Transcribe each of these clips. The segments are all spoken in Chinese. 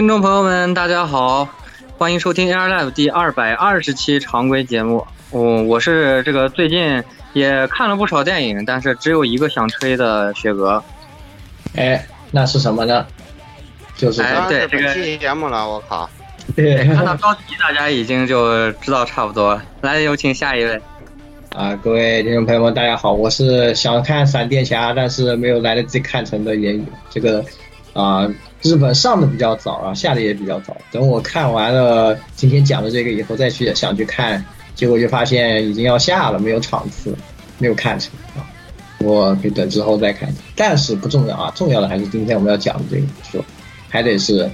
听众朋友们，大家好，欢迎收听 Air Live 第二百二十期常规节目。嗯，我是这个最近也看了不少电影，但是只有一个想吹的雪哥。哎，那是什么呢？就是哎，对这个期节目了，我靠！对，看到标题大家已经就知道差不多了。来，有请下一位。啊，各位听众朋友们，大家好，我是想看闪电侠，但是没有来得及看成的言语。这个啊，日本上的比较早啊，下的也比较早。等我看完了今天讲的这个以后，再去想去看，结果就发现已经要下了，没有场次，没有看成啊。我可以等之后再看，但是不重要啊，重要的还是今天我们要讲的这个，说还得是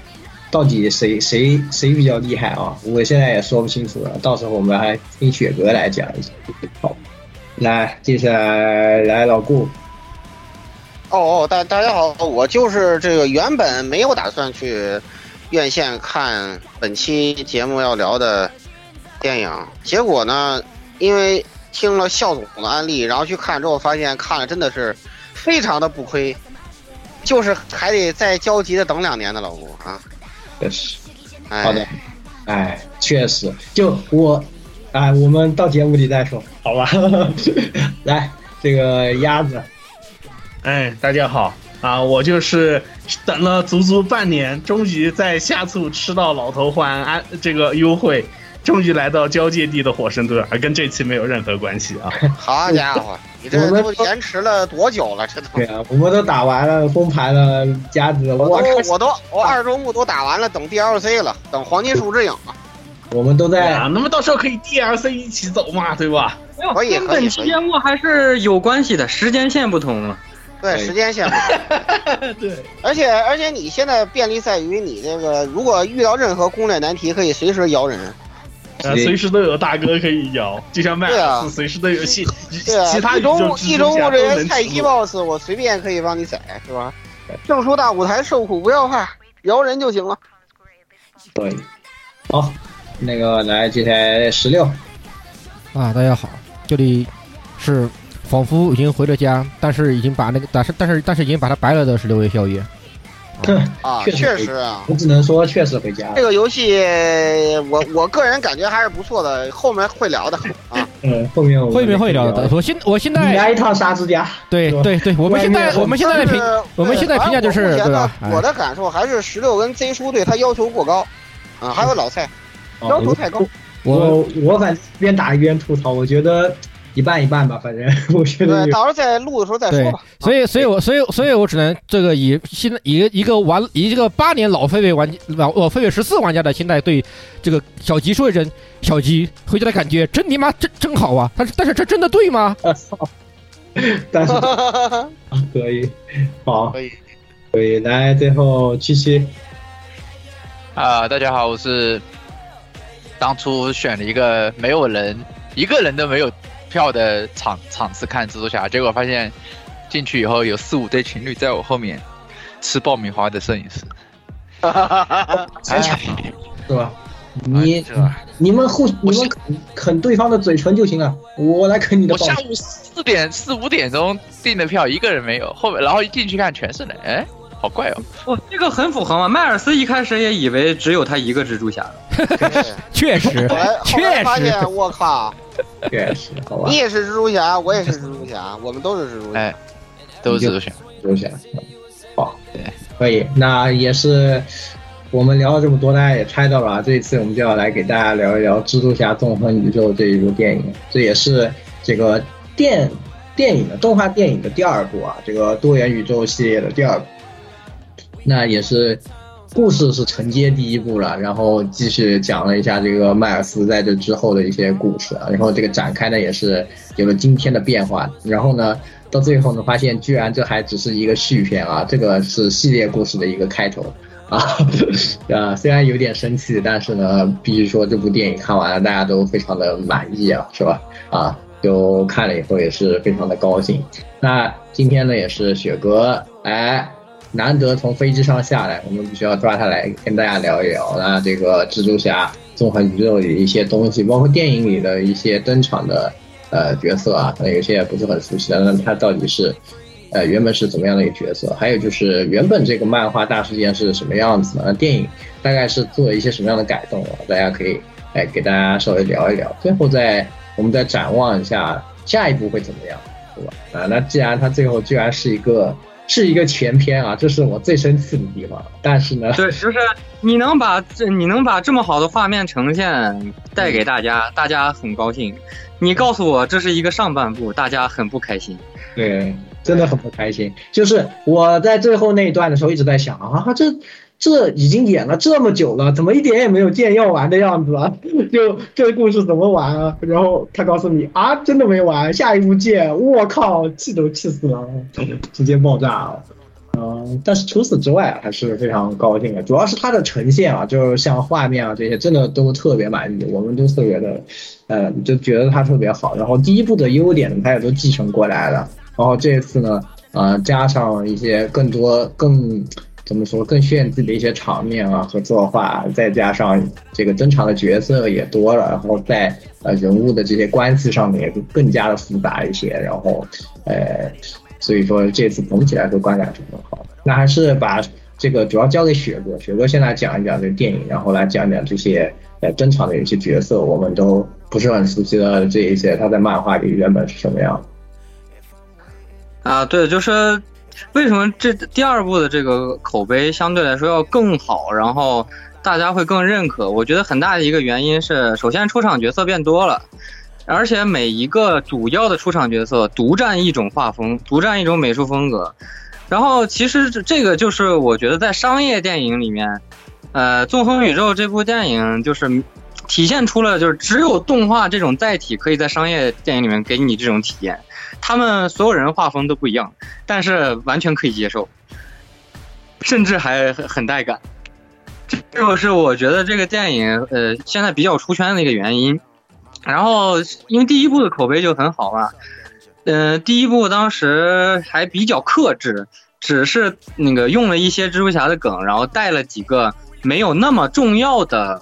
到底谁谁谁比较厉害啊？我现在也说不清楚了，到时候我们还听雪哥来讲一下。好，来，接下来来老顾。哦哦，大大家好，我就是这个原本没有打算去院线看本期节目要聊的电影，结果呢，因为听了肖总的安利，然后去看之后，发现看了真的是非常的不亏，就是还得再焦急的等两年的老吴啊。确实，哎、好的，哎，确实，就我，哎，我们到节目里再说，好吧？来，这个鸭子，哎，大家好啊！我就是等了足足半年，终于在下促吃到老头环安这个优惠，终于来到交界地的火神盾，而跟这期没有任何关系啊！好家伙，你这都延迟了多久了？这 都对啊，我们都打完了，封盘了，鸭子，我我都我都我二周目都打完了，等 DLC 了，等黄金树之影了。我们都在啊，那么到时候可以 DLC 一起走嘛，对吧？可以跟本期节目还是有关系的，时间线不同嘛。对，时间线不同。对，而且而且你现在便利在于你这个，如果遇到任何攻略难题，可以随时摇人。呃，随时都有大哥可以摇，就像麦克斯，随时都有戏。对啊，其他一周目一周目这些菜鸡鸡 BOSS，我随便可以帮你宰，是吧？正出大舞台，受苦不要怕，摇人就行了。对，好，那个来接下来十六啊，大家好，这里是仿佛已经回了家，但是已经把那个但是但是但是已经把他白了的十六位宵夜。啊，确确实啊，我只能说确实回家。这个游戏，我我个人感觉还是不错的，后面会聊的啊。嗯，后面后面会聊的。我现我现在来一趟沙之家。对对对，我们现在我们现在的评我们现在评价就是对吧？我的感受还是十六跟 Z 叔对他要求过高，啊，还有老蔡要求太高。我我反正边打一边吐槽，我觉得。一半一半吧，反正 我觉得。对，到时候再录的时候再说吧。所以，所以我，所以，所以我只能这个以现在以一个玩以一个八年老狒狒玩老老狒狒十四玩家的心态对这个小吉说一声，小吉回家的感觉真你妈真真好啊！但是，但是这真的对吗？但是可以，好，可以，可以。来，最后七七。啊，大家好，我是当初选了一个没有人，一个人都没有。票的场场次看蜘蛛侠，结果发现进去以后有四五对情侣在我后面，吃爆米花的摄影师。想抢是吧？你这吧你们互你们啃啃对方的嘴唇就行了，我来啃你的我下午四点四五点钟订的票，一个人没有，后面然后一进去看全是人，哎，好怪哦。哦，这个很符合嘛。迈尔斯一开始也以为只有他一个蜘蛛侠，确实 确实，发现，我靠，确实好吧你？也是蜘蛛侠，我也是蜘蛛侠，我们都是蜘蛛侠。哎，都是蜘蛛侠。蜘蛛侠，好，对，可以。那也是我们聊了这么多，大家也猜到了啊。这一次我们就要来给大家聊一聊《蜘蛛侠：纵横宇宙》这一部电影，这也是这个电电影的动画电影的第二部啊，这个多元宇宙系列的第二部。那也是故事是承接第一部了，然后继续讲了一下这个迈尔斯在这之后的一些故事啊，然后这个展开呢也是有了今天的变化，然后呢到最后呢发现居然这还只是一个续篇啊，这个是系列故事的一个开头。啊，啊，虽然有点生气，但是呢，必须说这部电影看完了，大家都非常的满意啊，是吧？啊，就看了以后也是非常的高兴。那今天呢，也是雪哥，来，难得从飞机上下来，我们必须要抓他来跟大家聊一聊。那这个蜘蛛侠纵横宇宙里的一些东西，包括电影里的一些登场的呃角色啊，可能有些也不是很熟悉的，那他到底是呃原本是怎么样的一个角色？还有就是原本这个漫画大事件是什么样子的？那电影大概是做一些什么样的改动啊？大家可以哎给大家稍微聊一聊，最后再我们再展望一下下一步会怎么样，对吧？啊，那既然他最后居然是一个是一个全篇啊，这是我最生气的地方。但是呢，对，就是你能把这你能把这么好的画面呈现带给大家，大家很高兴。你告诉我这是一个上半部，大家很不开心。对，真的很不开心。就是我在最后那一段的时候一直在想啊，这这已经演了这么久了，怎么一点也没有见要完的样子啊？就这个故事怎么完啊？然后他告诉你啊，真的没完，下一步见。我靠，气都气死了，直接爆炸了。嗯，但是除此之外还是非常高兴的，主要是它的呈现啊，就是像画面啊这些，真的都特别满意，我们都特别的，呃，就觉得它特别好。然后第一部的优点呢，它也都继承过来了。然后这次呢，呃，加上一些更多更怎么说更炫技的一些场面啊和作画，再加上这个登场的角色也多了，然后在呃人物的这些关系上面也更加的复杂一些。然后，呃。所以说这次总体来说观感是很好。那还是把这个主要交给雪哥，雪哥先来讲一讲这个电影，然后来讲讲这些呃登场的一些角色，我们都不是很熟悉的这一些，他在漫画里原本是什么样。啊，对，就是为什么这第二部的这个口碑相对来说要更好，然后大家会更认可？我觉得很大的一个原因是，首先出场角色变多了。而且每一个主要的出场角色独占一种画风，独占一种美术风格。然后其实这个就是我觉得在商业电影里面，呃，《纵横宇宙》这部电影就是体现出了就是只有动画这种载体可以在商业电影里面给你这种体验。他们所有人画风都不一样，但是完全可以接受，甚至还很很带感。这就是我觉得这个电影呃现在比较出圈的一个原因。然后，因为第一部的口碑就很好嘛，嗯，第一部当时还比较克制，只是那个用了一些蜘蛛侠的梗，然后带了几个没有那么重要的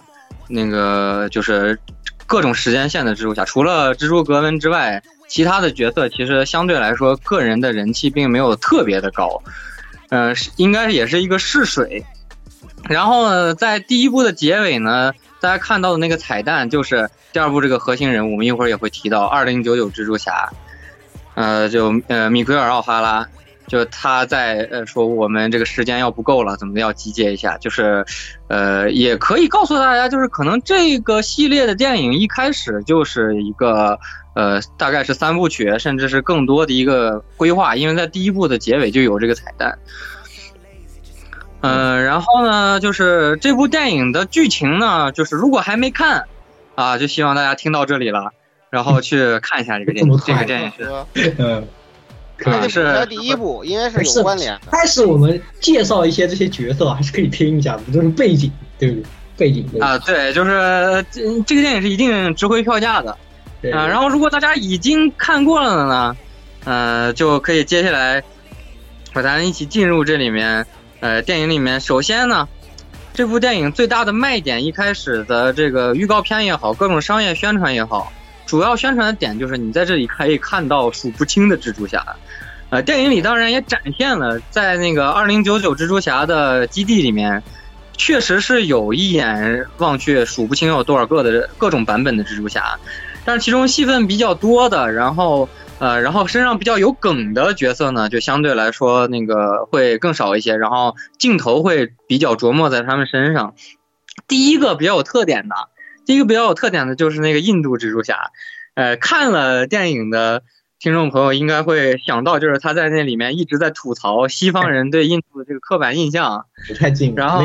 那个就是各种时间线的蜘蛛侠，除了蜘蛛格温之外，其他的角色其实相对来说个人的人气并没有特别的高，呃，应该也是一个试水。然后呢，在第一部的结尾呢，大家看到的那个彩蛋就是。第二部这个核心人物，我们一会儿也会提到二零九九蜘蛛侠，呃，就呃米奎尔奥哈拉，就他在呃说我们这个时间要不够了，怎么要集结一下？就是，呃，也可以告诉大家，就是可能这个系列的电影一开始就是一个呃大概是三部曲，甚至是更多的一个规划，因为在第一部的结尾就有这个彩蛋。嗯，然后呢，就是这部电影的剧情呢，就是如果还没看。啊，就希望大家听到这里了，然后 去看一下这个电影。这个电影是，嗯，能是第一部，应该是有关联。开始我们介绍一些这些角色，还是可以听一下的，就是背景，对不对？背景啊，对，就是这这个电影是一定值回票价的。啊，然后如果大家已经看过了的呢，呃，就可以接下来和咱一起进入这里面，呃，电影里面。首先呢，这部电影最大的卖点，一开始的这个预告片也好，各种商业宣传也好，主要宣传的点就是你在这里可以看到数不清的蜘蛛侠。呃，电影里当然也展现了，在那个二零九九蜘蛛侠的基地里面，确实是有一眼望去数不清有多少个的各种版本的蜘蛛侠，但是其中戏份比较多的，然后呃，然后身上比较有梗的角色呢，就相对来说那个会更少一些，然后镜头会比较琢磨在他们身上。第一个比较有特点的，第一个比较有特点的就是那个印度蜘蛛侠，呃，看了电影的。听众朋友应该会想到，就是他在那里面一直在吐槽西方人对印度的这个刻板印象，不太近。然后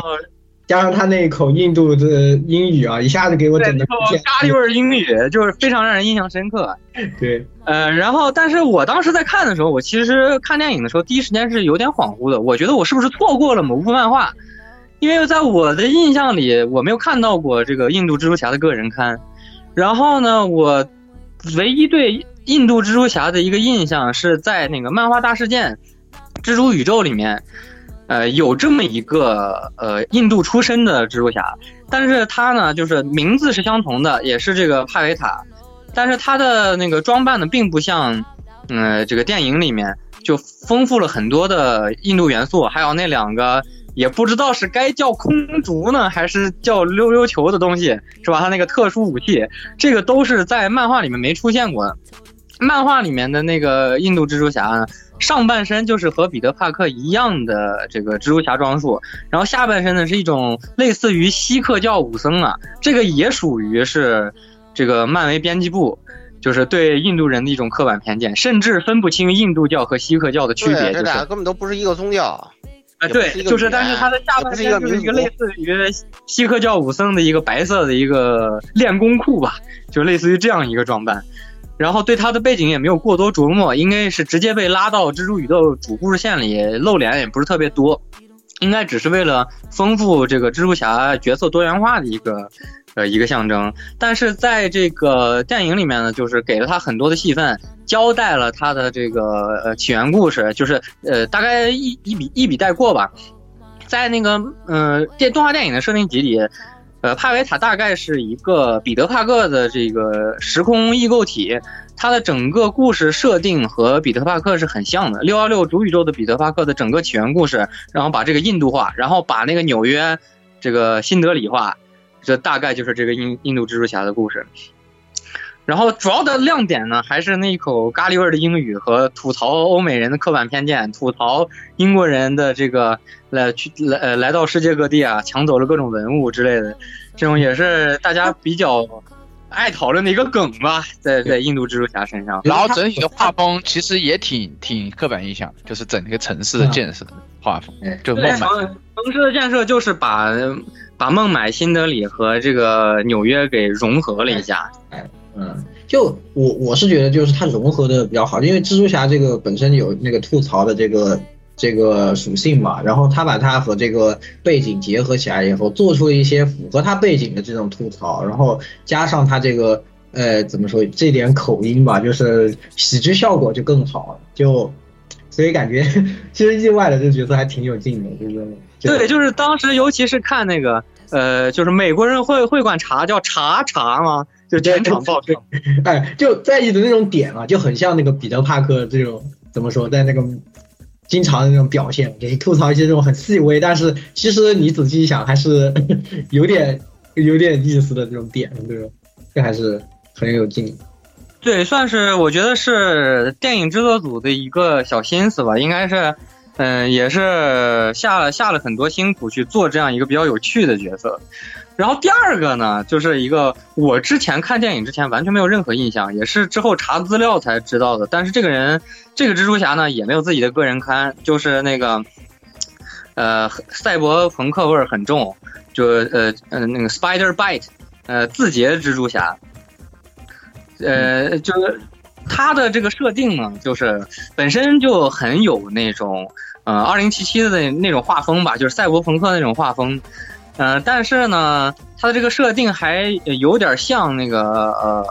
加上他那一口印度的英语啊，一下子给我整的咖喱味英语，就是非常让人印象深刻。对，呃，然后但是我当时在看的时候，我其实看电影的时候，第一时间是有点恍惚的，我觉得我是不是错过了某部漫画？因为在我的印象里，我没有看到过这个印度蜘蛛侠的个人刊。然后呢，我唯一对。印度蜘蛛侠的一个印象是在那个漫画大事件蜘蛛宇宙里面，呃，有这么一个呃印度出身的蜘蛛侠，但是他呢，就是名字是相同的，也是这个帕维塔，但是他的那个装扮呢，并不像，嗯，这个电影里面就丰富了很多的印度元素，还有那两个。也不知道是该叫空竹呢，还是叫溜溜球的东西，是吧？他那个特殊武器，这个都是在漫画里面没出现过的。漫画里面的那个印度蜘蛛侠，上半身就是和彼得帕克一样的这个蜘蛛侠装束，然后下半身呢是一种类似于锡克教武僧啊，这个也属于是这个漫威编辑部，就是对印度人的一种刻板偏见，甚至分不清印度教和锡克教的区别，这俩根本都不是一个宗教。啊，对，就是，但是他的下半身就是一个类似于锡克教武僧的一个白色的一个练功裤吧，就类似于这样一个装扮。然后对他的背景也没有过多琢磨，应该是直接被拉到蜘蛛宇宙主故事线里，露脸也不是特别多，应该只是为了丰富这个蜘蛛侠角色多元化的一个。呃，一个象征，但是在这个电影里面呢，就是给了他很多的戏份，交代了他的这个呃起源故事，就是呃大概一一笔一笔带过吧。在那个嗯电动画电影的设定集里，呃帕维塔大概是一个彼得帕克的这个时空异构体，它的整个故事设定和彼得帕克是很像的。六幺六主宇宙的彼得帕克的整个起源故事，然后把这个印度化，然后把那个纽约这个新德里化。这大概就是这个印印度蜘蛛侠的故事，然后主要的亮点呢，还是那一口咖喱味的英语和吐槽欧美人的刻板偏见，吐槽英国人的这个来去来呃来到世界各地啊，抢走了各种文物之类的，这种也是大家比较爱讨论的一个梗吧，在在印度蜘蛛侠身上。然后整体的画风其实也挺挺刻板印象，就是整个城市的建设画风，就孟买城市的建设就是把。把孟买、新德里和这个纽约给融合了一下，嗯，就我我是觉得就是它融合的比较好，因为蜘蛛侠这个本身有那个吐槽的这个这个属性嘛，然后他把它和这个背景结合起来以后，做出了一些符合他背景的这种吐槽，然后加上他这个呃怎么说这点口音吧，就是喜剧效果就更好了，就所以感觉 其实意外的这个角色还挺有劲的，就是。对，就是当时，尤其是看那个，呃，就是美国人会会管茶叫茶茶吗？就全场爆笑，哎，就在意的那种点啊，就很像那个彼得帕克这种怎么说，在那个经常的那种表现，就是吐槽一些这种很细微，但是其实你仔细一想，还是 有点有点意思的这种点，对吧？这还是很有劲。对，算是我觉得是电影制作组的一个小心思吧，应该是。嗯，也是下了下了很多辛苦去做这样一个比较有趣的角色。然后第二个呢，就是一个我之前看电影之前完全没有任何印象，也是之后查资料才知道的。但是这个人，这个蜘蛛侠呢，也没有自己的个人刊，就是那个，呃，赛博朋克味儿很重，就呃呃那个 Spider Bite，呃，字节蜘蛛侠，呃，就是。他的这个设定呢，就是本身就很有那种。呃，二零七七的那那种画风吧，就是赛博朋克那种画风，呃，但是呢，它的这个设定还有点像那个呃，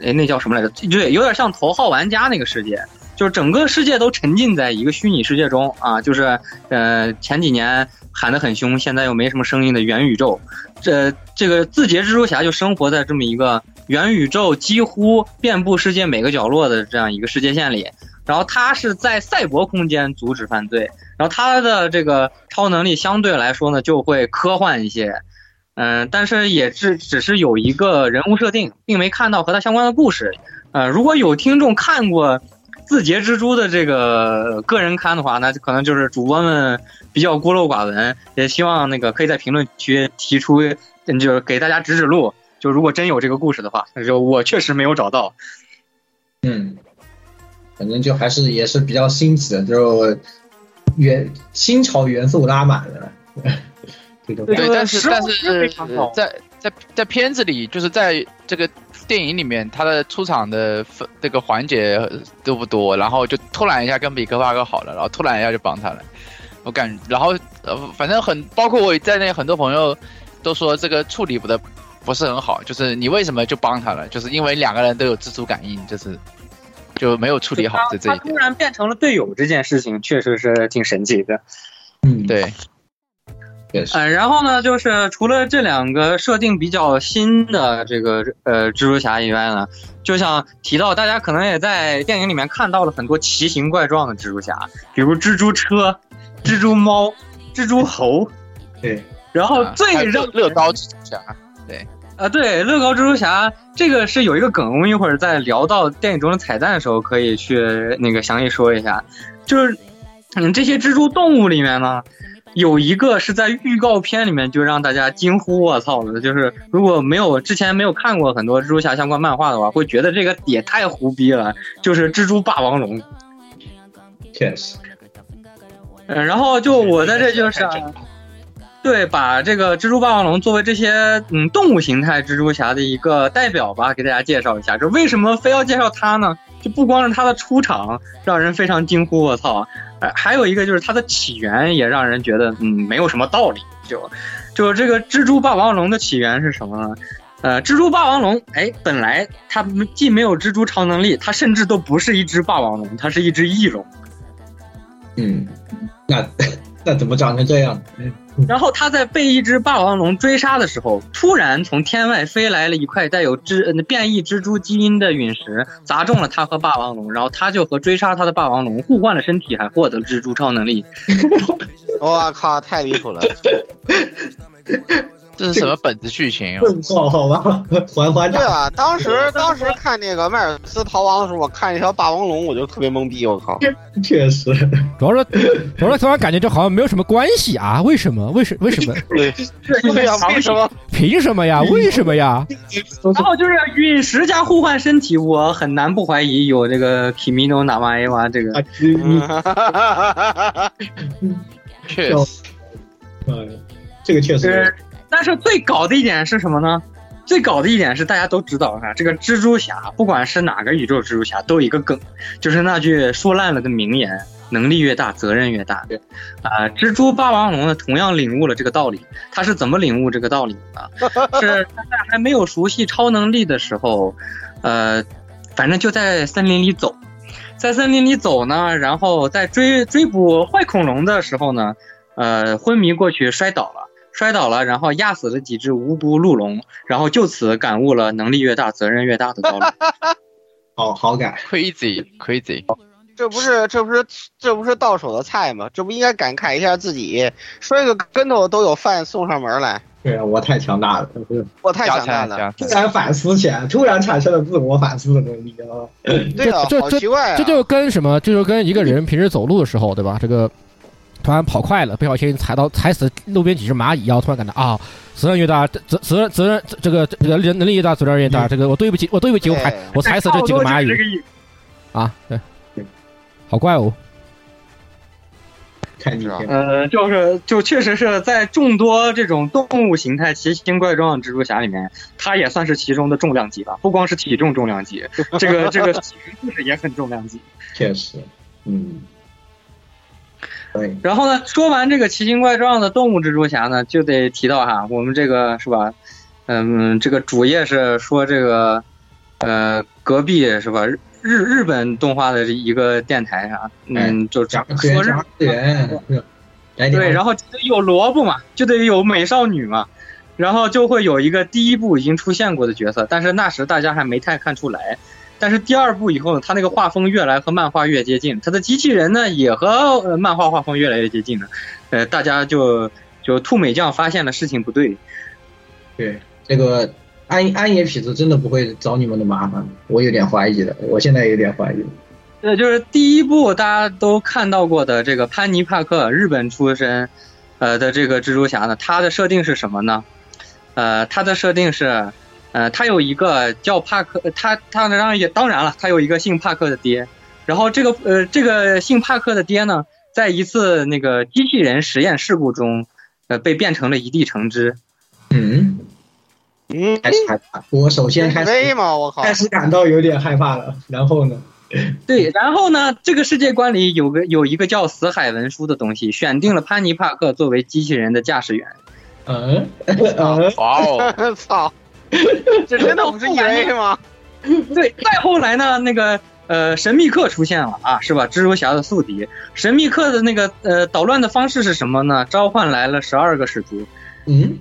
哎，那叫什么来着？对，有点像头号玩家那个世界，就是整个世界都沉浸在一个虚拟世界中啊，就是呃前几年喊得很凶，现在又没什么声音的元宇宙。这这个字节蜘蛛侠就生活在这么一个元宇宙几乎遍布世界每个角落的这样一个世界线里，然后他是在赛博空间阻止犯罪，然后他的这个超能力相对来说呢就会科幻一些，嗯、但是也只只是有一个人物设定，并没看到和他相关的故事。呃，如果有听众看过字节蜘蛛的这个个人刊的话，那可能就是主播们比较孤陋寡闻，也希望那个可以在评论区提出，就是给大家指指路。就如果真有这个故事的话，就我确实没有找到。嗯，反正就还是也是比较新奇的，就元新潮元素拉满了。这 种对对，但是但是在在在片子里，就是在这个电影里面，他的出场的这个环节都不多，然后就突然一下跟比克帕克好了，然后突然一下就帮他了。我感，然后呃，反正很包括我在内，很多朋友都说这个处理不的不是很好，就是你为什么就帮他了？就是因为两个人都有蜘蛛感应，就是就没有处理好这这一点。他突然变成了队友这件事情，确实是挺神奇的。嗯，对，也是。呃，然后呢，就是除了这两个设定比较新的这个呃蜘蛛侠以外呢，就像提到大家可能也在电影里面看到了很多奇形怪状的蜘蛛侠，比如蜘蛛车、蜘蛛猫、蜘蛛猴，对，然后最让乐乐高蜘蛛侠，啊，对，乐高蜘蛛侠这个是有一个梗，我们一会儿在聊到电影中的彩蛋的时候可以去那个详细说一下。就是，嗯，这些蜘蛛动物里面呢，有一个是在预告片里面就让大家惊呼“我操”的，就是如果没有之前没有看过很多蜘蛛侠相关漫画的话，会觉得这个也太胡逼了，就是蜘蛛霸王龙。确实，嗯，然后就我在这就是、啊。对，把这个蜘蛛霸王龙作为这些嗯动物形态蜘蛛侠的一个代表吧，给大家介绍一下。这为什么非要介绍它呢？就不光是它的出场让人非常惊呼，我操！还有一个就是它的起源也让人觉得嗯没有什么道理。就就这个蜘蛛霸王龙的起源是什么呢？呃，蜘蛛霸王龙，哎，本来它既没有蜘蛛超能力，它甚至都不是一只霸王龙，它是一只翼龙。嗯，那 那怎么长成这样？然后他在被一只霸王龙追杀的时候，突然从天外飞来了一块带有蜘呃变异蜘蛛基因的陨石，砸中了他和霸王龙，然后他就和追杀他的霸王龙互换了身体，还获得了蜘蛛超能力。我靠，太离谱了！这是什么本子剧情？问号好吧，环环对啊，当时当时看那个迈尔斯逃亡的时候，我看一条霸王龙，我就特别懵逼，我靠！确实，主要是主要是突然感觉就好像没有什么关系啊？为什么？为什为什么？对对呀，为什么？凭什么呀？为什么呀？然后就是陨石加互换身体，我很难不怀疑有这个 Kimino n a m a e w a 这个。确实，嗯，这个确实。但是最搞的一点是什么呢？最搞的一点是大家都知道哈，这个蜘蛛侠不管是哪个宇宙蜘蛛侠都有一个梗，就是那句说烂了的名言：能力越大，责任越大。啊、呃，蜘蛛霸王龙呢同样领悟了这个道理。他是怎么领悟这个道理的？是他在还没有熟悉超能力的时候，呃，反正就在森林里走，在森林里走呢，然后在追追捕坏恐龙的时候呢，呃，昏迷过去摔倒了。摔倒了，然后压死了几只无辜鹿龙，然后就此感悟了能力越大，责任越大的道理。好好感，crazy crazy，这不是这不是这不是到手的菜吗？这不应该感慨一下自己摔个跟头都有饭送上门来？对啊，我太强大了，我太强大了，突然反思起来，突然产生了自我反思的能力啊！对啊，好奇怪啊！这就跟什么？这就跟一个人平时走路的时候，对吧？这个。突然跑快了，不小心踩到踩死路边几只蚂蚁，然后突然感到啊，责任越大，责责任责任这个这个人能力越大，责任越大。这个我对不起，我对不起，我踩我踩死这几个蚂蚁啊，对，好怪哦。看你呃，就是就确实是在众多这种动物形态奇形怪状的蜘蛛侠里面，它也算是其中的重量级吧。不光是体重重量级，这个这个体型故事也很重量级。确实，嗯。对，然后呢，说完这个奇形怪状的动物蜘蛛侠呢，就得提到哈，我们这个是吧？嗯，这个主页是说这个，呃，隔壁是吧？日日本动画的一个电台啊，嗯，就讲说日讲次元，来对，然后有萝卜嘛，就得有美少女嘛，然后就会有一个第一部已经出现过的角色，但是那时大家还没太看出来。但是第二部以后呢，他那个画风越来和漫画越接近，他的机器人呢也和呃漫画画风越来越接近了，呃，大家就就兔美酱发现了事情不对，对这个安安野痞子真的不会找你们的麻烦，我有点怀疑了，我现在有点怀疑了。呃，就是第一部大家都看到过的这个潘尼帕克，日本出身，呃的这个蜘蛛侠呢，他的设定是什么呢？呃，它的设定是。呃，他有一个叫帕克，他他当然也当然了，他有一个姓帕克的爹，然后这个呃这个姓帕克的爹呢，在一次那个机器人实验事故中，呃被变成了一地橙汁。嗯嗯，开始害怕。我首先开始吗？我靠，开始感到有点害怕了。然后呢？对，然后呢？这个世界观里有个有一个叫死海文书的东西，选定了潘尼帕克作为机器人的驾驶员。嗯，哇哦，操！这真的不是 EA 吗？对，再后来呢，那个呃，神秘客出现了啊，是吧？蜘蛛侠的宿敌。神秘客的那个呃捣乱的方式是什么呢？召唤来了十二个使徒。嗯？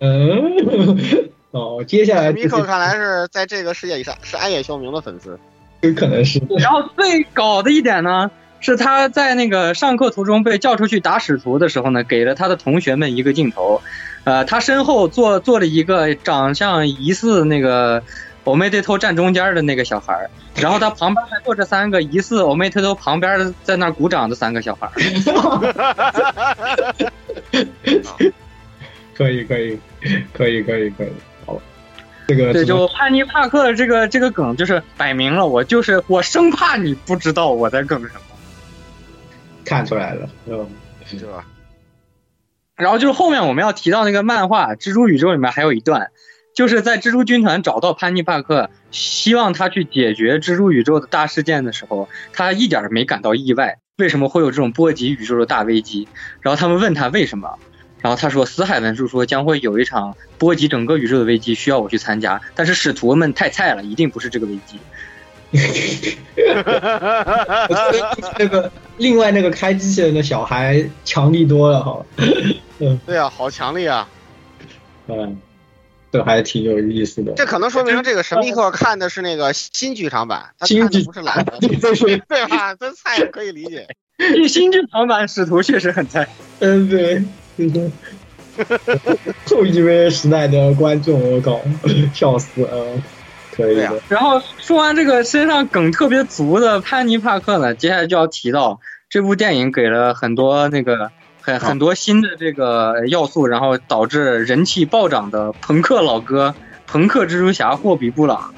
嗯。哦，接下来神秘客看来是在这个世界以上是暗夜秀明的粉丝，有可能是。然后最搞的一点呢，是他在那个上课途中被叫出去打使徒的时候呢，给了他的同学们一个镜头。呃，他身后坐坐了一个长相疑似那个欧美特头站中间的那个小孩然后他旁边还坐着三个疑似欧美特头旁边在那鼓掌的三个小孩 可以可以可以可以可以，好，这个对，就叛逆帕克这个这个梗就是摆明了，我就是我生怕你不知道我在梗什么，看出来了，嗯，是吧？然后就是后面我们要提到那个漫画《蜘蛛宇宙》里面还有一段，就是在蜘蛛军团找到潘尼帕克，希望他去解决蜘蛛宇宙的大事件的时候，他一点没感到意外。为什么会有这种波及宇宙的大危机？然后他们问他为什么，然后他说：“死海文书说将会有一场波及整个宇宙的危机，需要我去参加，但是使徒们太菜了，一定不是这个危机。”那个另外那个开机器人的小孩强力多了哈，嗯，对啊，好强力啊，嗯，这还挺有意思的。这可能说明这个神秘客看的是那个新剧场版，他看的不是老的，对吧？这菜可以理解。新剧场版使徒确实很菜，嗯，对，后一位时代的观众，我靠，笑死啊！可以。然后说完这个身上梗特别足的潘尼帕克呢，接下来就要提到这部电影给了很多那个很很多新的这个要素，然后导致人气暴涨的朋克老哥朋克蜘蛛侠霍比布朗。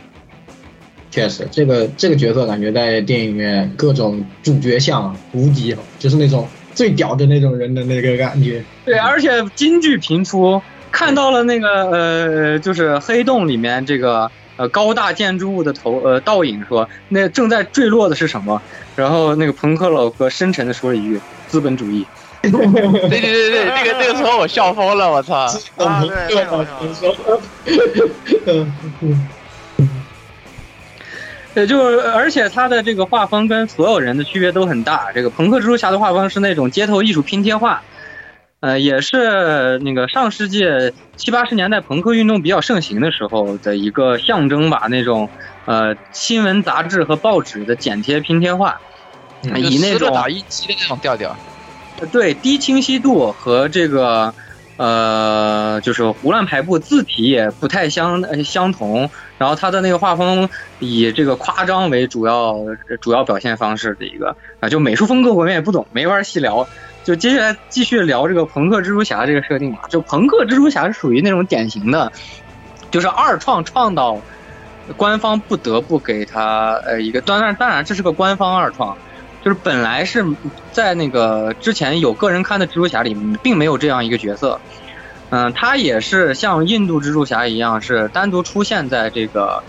确实，这个这个角色感觉在电影里面各种主角像无敌，就是那种最屌的那种人的那个感觉。对，而且金句频出，看到了那个呃，就是黑洞里面这个。呃，高大建筑物的头呃倒影说，那正在坠落的是什么？然后那个朋克老哥深沉的说了一句：资本主义。对对对对对，那个那个时候我笑疯了，我操！啊，对，对，就是而且他的这个画风跟所有人的区别都很大。这个朋克蜘蛛侠的画风是那种街头艺术拼贴画。呃，也是那个上世纪七八十年代朋克运动比较盛行的时候的一个象征吧，那种呃新闻杂志和报纸的剪贴拼贴画，以那种打印机的那种调调，对低清晰度和这个呃就是胡乱排布，字体也不太相相同，然后他的那个画风以这个夸张为主要主要表现方式的一个啊，就美术风格我们也不懂，没法细聊。就接下来继续聊这个朋克蜘蛛侠这个设定吧。就朋克蜘蛛侠是属于那种典型的，就是二创创到官方不得不给他呃一个，当然当然这是个官方二创，就是本来是在那个之前有个人刊的蜘蛛侠里并没有这样一个角色，嗯，他也是像印度蜘蛛侠一样是单独出现在这个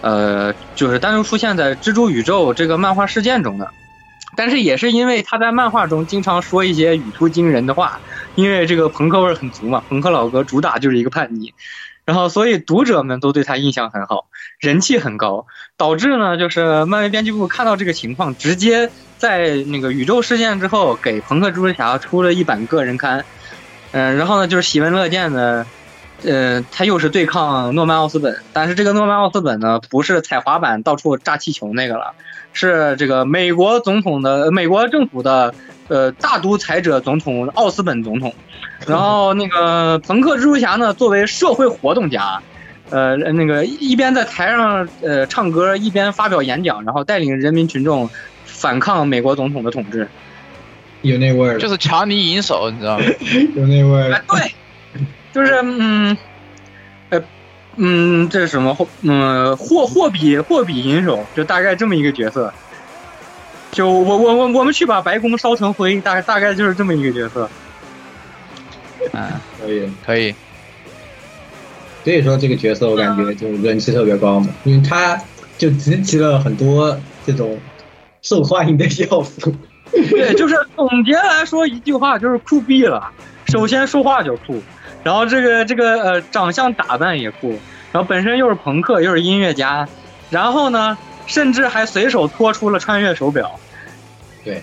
呃就是单独出现在蜘蛛宇宙这个漫画事件中的。但是也是因为他在漫画中经常说一些语出惊人的话，因为这个朋克味很足嘛，朋克老哥主打就是一个叛逆，然后所以读者们都对他印象很好，人气很高，导致呢就是漫威编辑部看到这个情况，直接在那个宇宙事件之后给朋克蜘蛛侠出了一版个人刊，嗯、然后呢就是喜闻乐见的。呃，他又是对抗诺曼奥斯本，但是这个诺曼奥斯本呢，不是踩滑板到处炸气球那个了，是这个美国总统的美国政府的呃大独裁者总统奥斯本总统。然后那个朋克蜘蛛侠呢，作为社会活动家，呃，那个一边在台上呃唱歌，一边发表演讲，然后带领人民群众反抗美国总统的统治。有那味儿，就是强尼银手，你知道吗？有那味儿。对，就是嗯，呃，嗯，这是什么？嗯，货货比货比银手，就大概这么一个角色。就我我我我们去把白宫烧成灰，大概大概就是这么一个角色。嗯，可以，可以。所以说这个角色我感觉就人气特别高嘛，因为他就集齐了很多这种受欢迎的要素。对，就是总结来说一句话，就是酷毙了。首先说话就酷，然后这个这个呃长相打扮也酷，然后本身又是朋克又是音乐家，然后呢，甚至还随手拖出了穿越手表。对，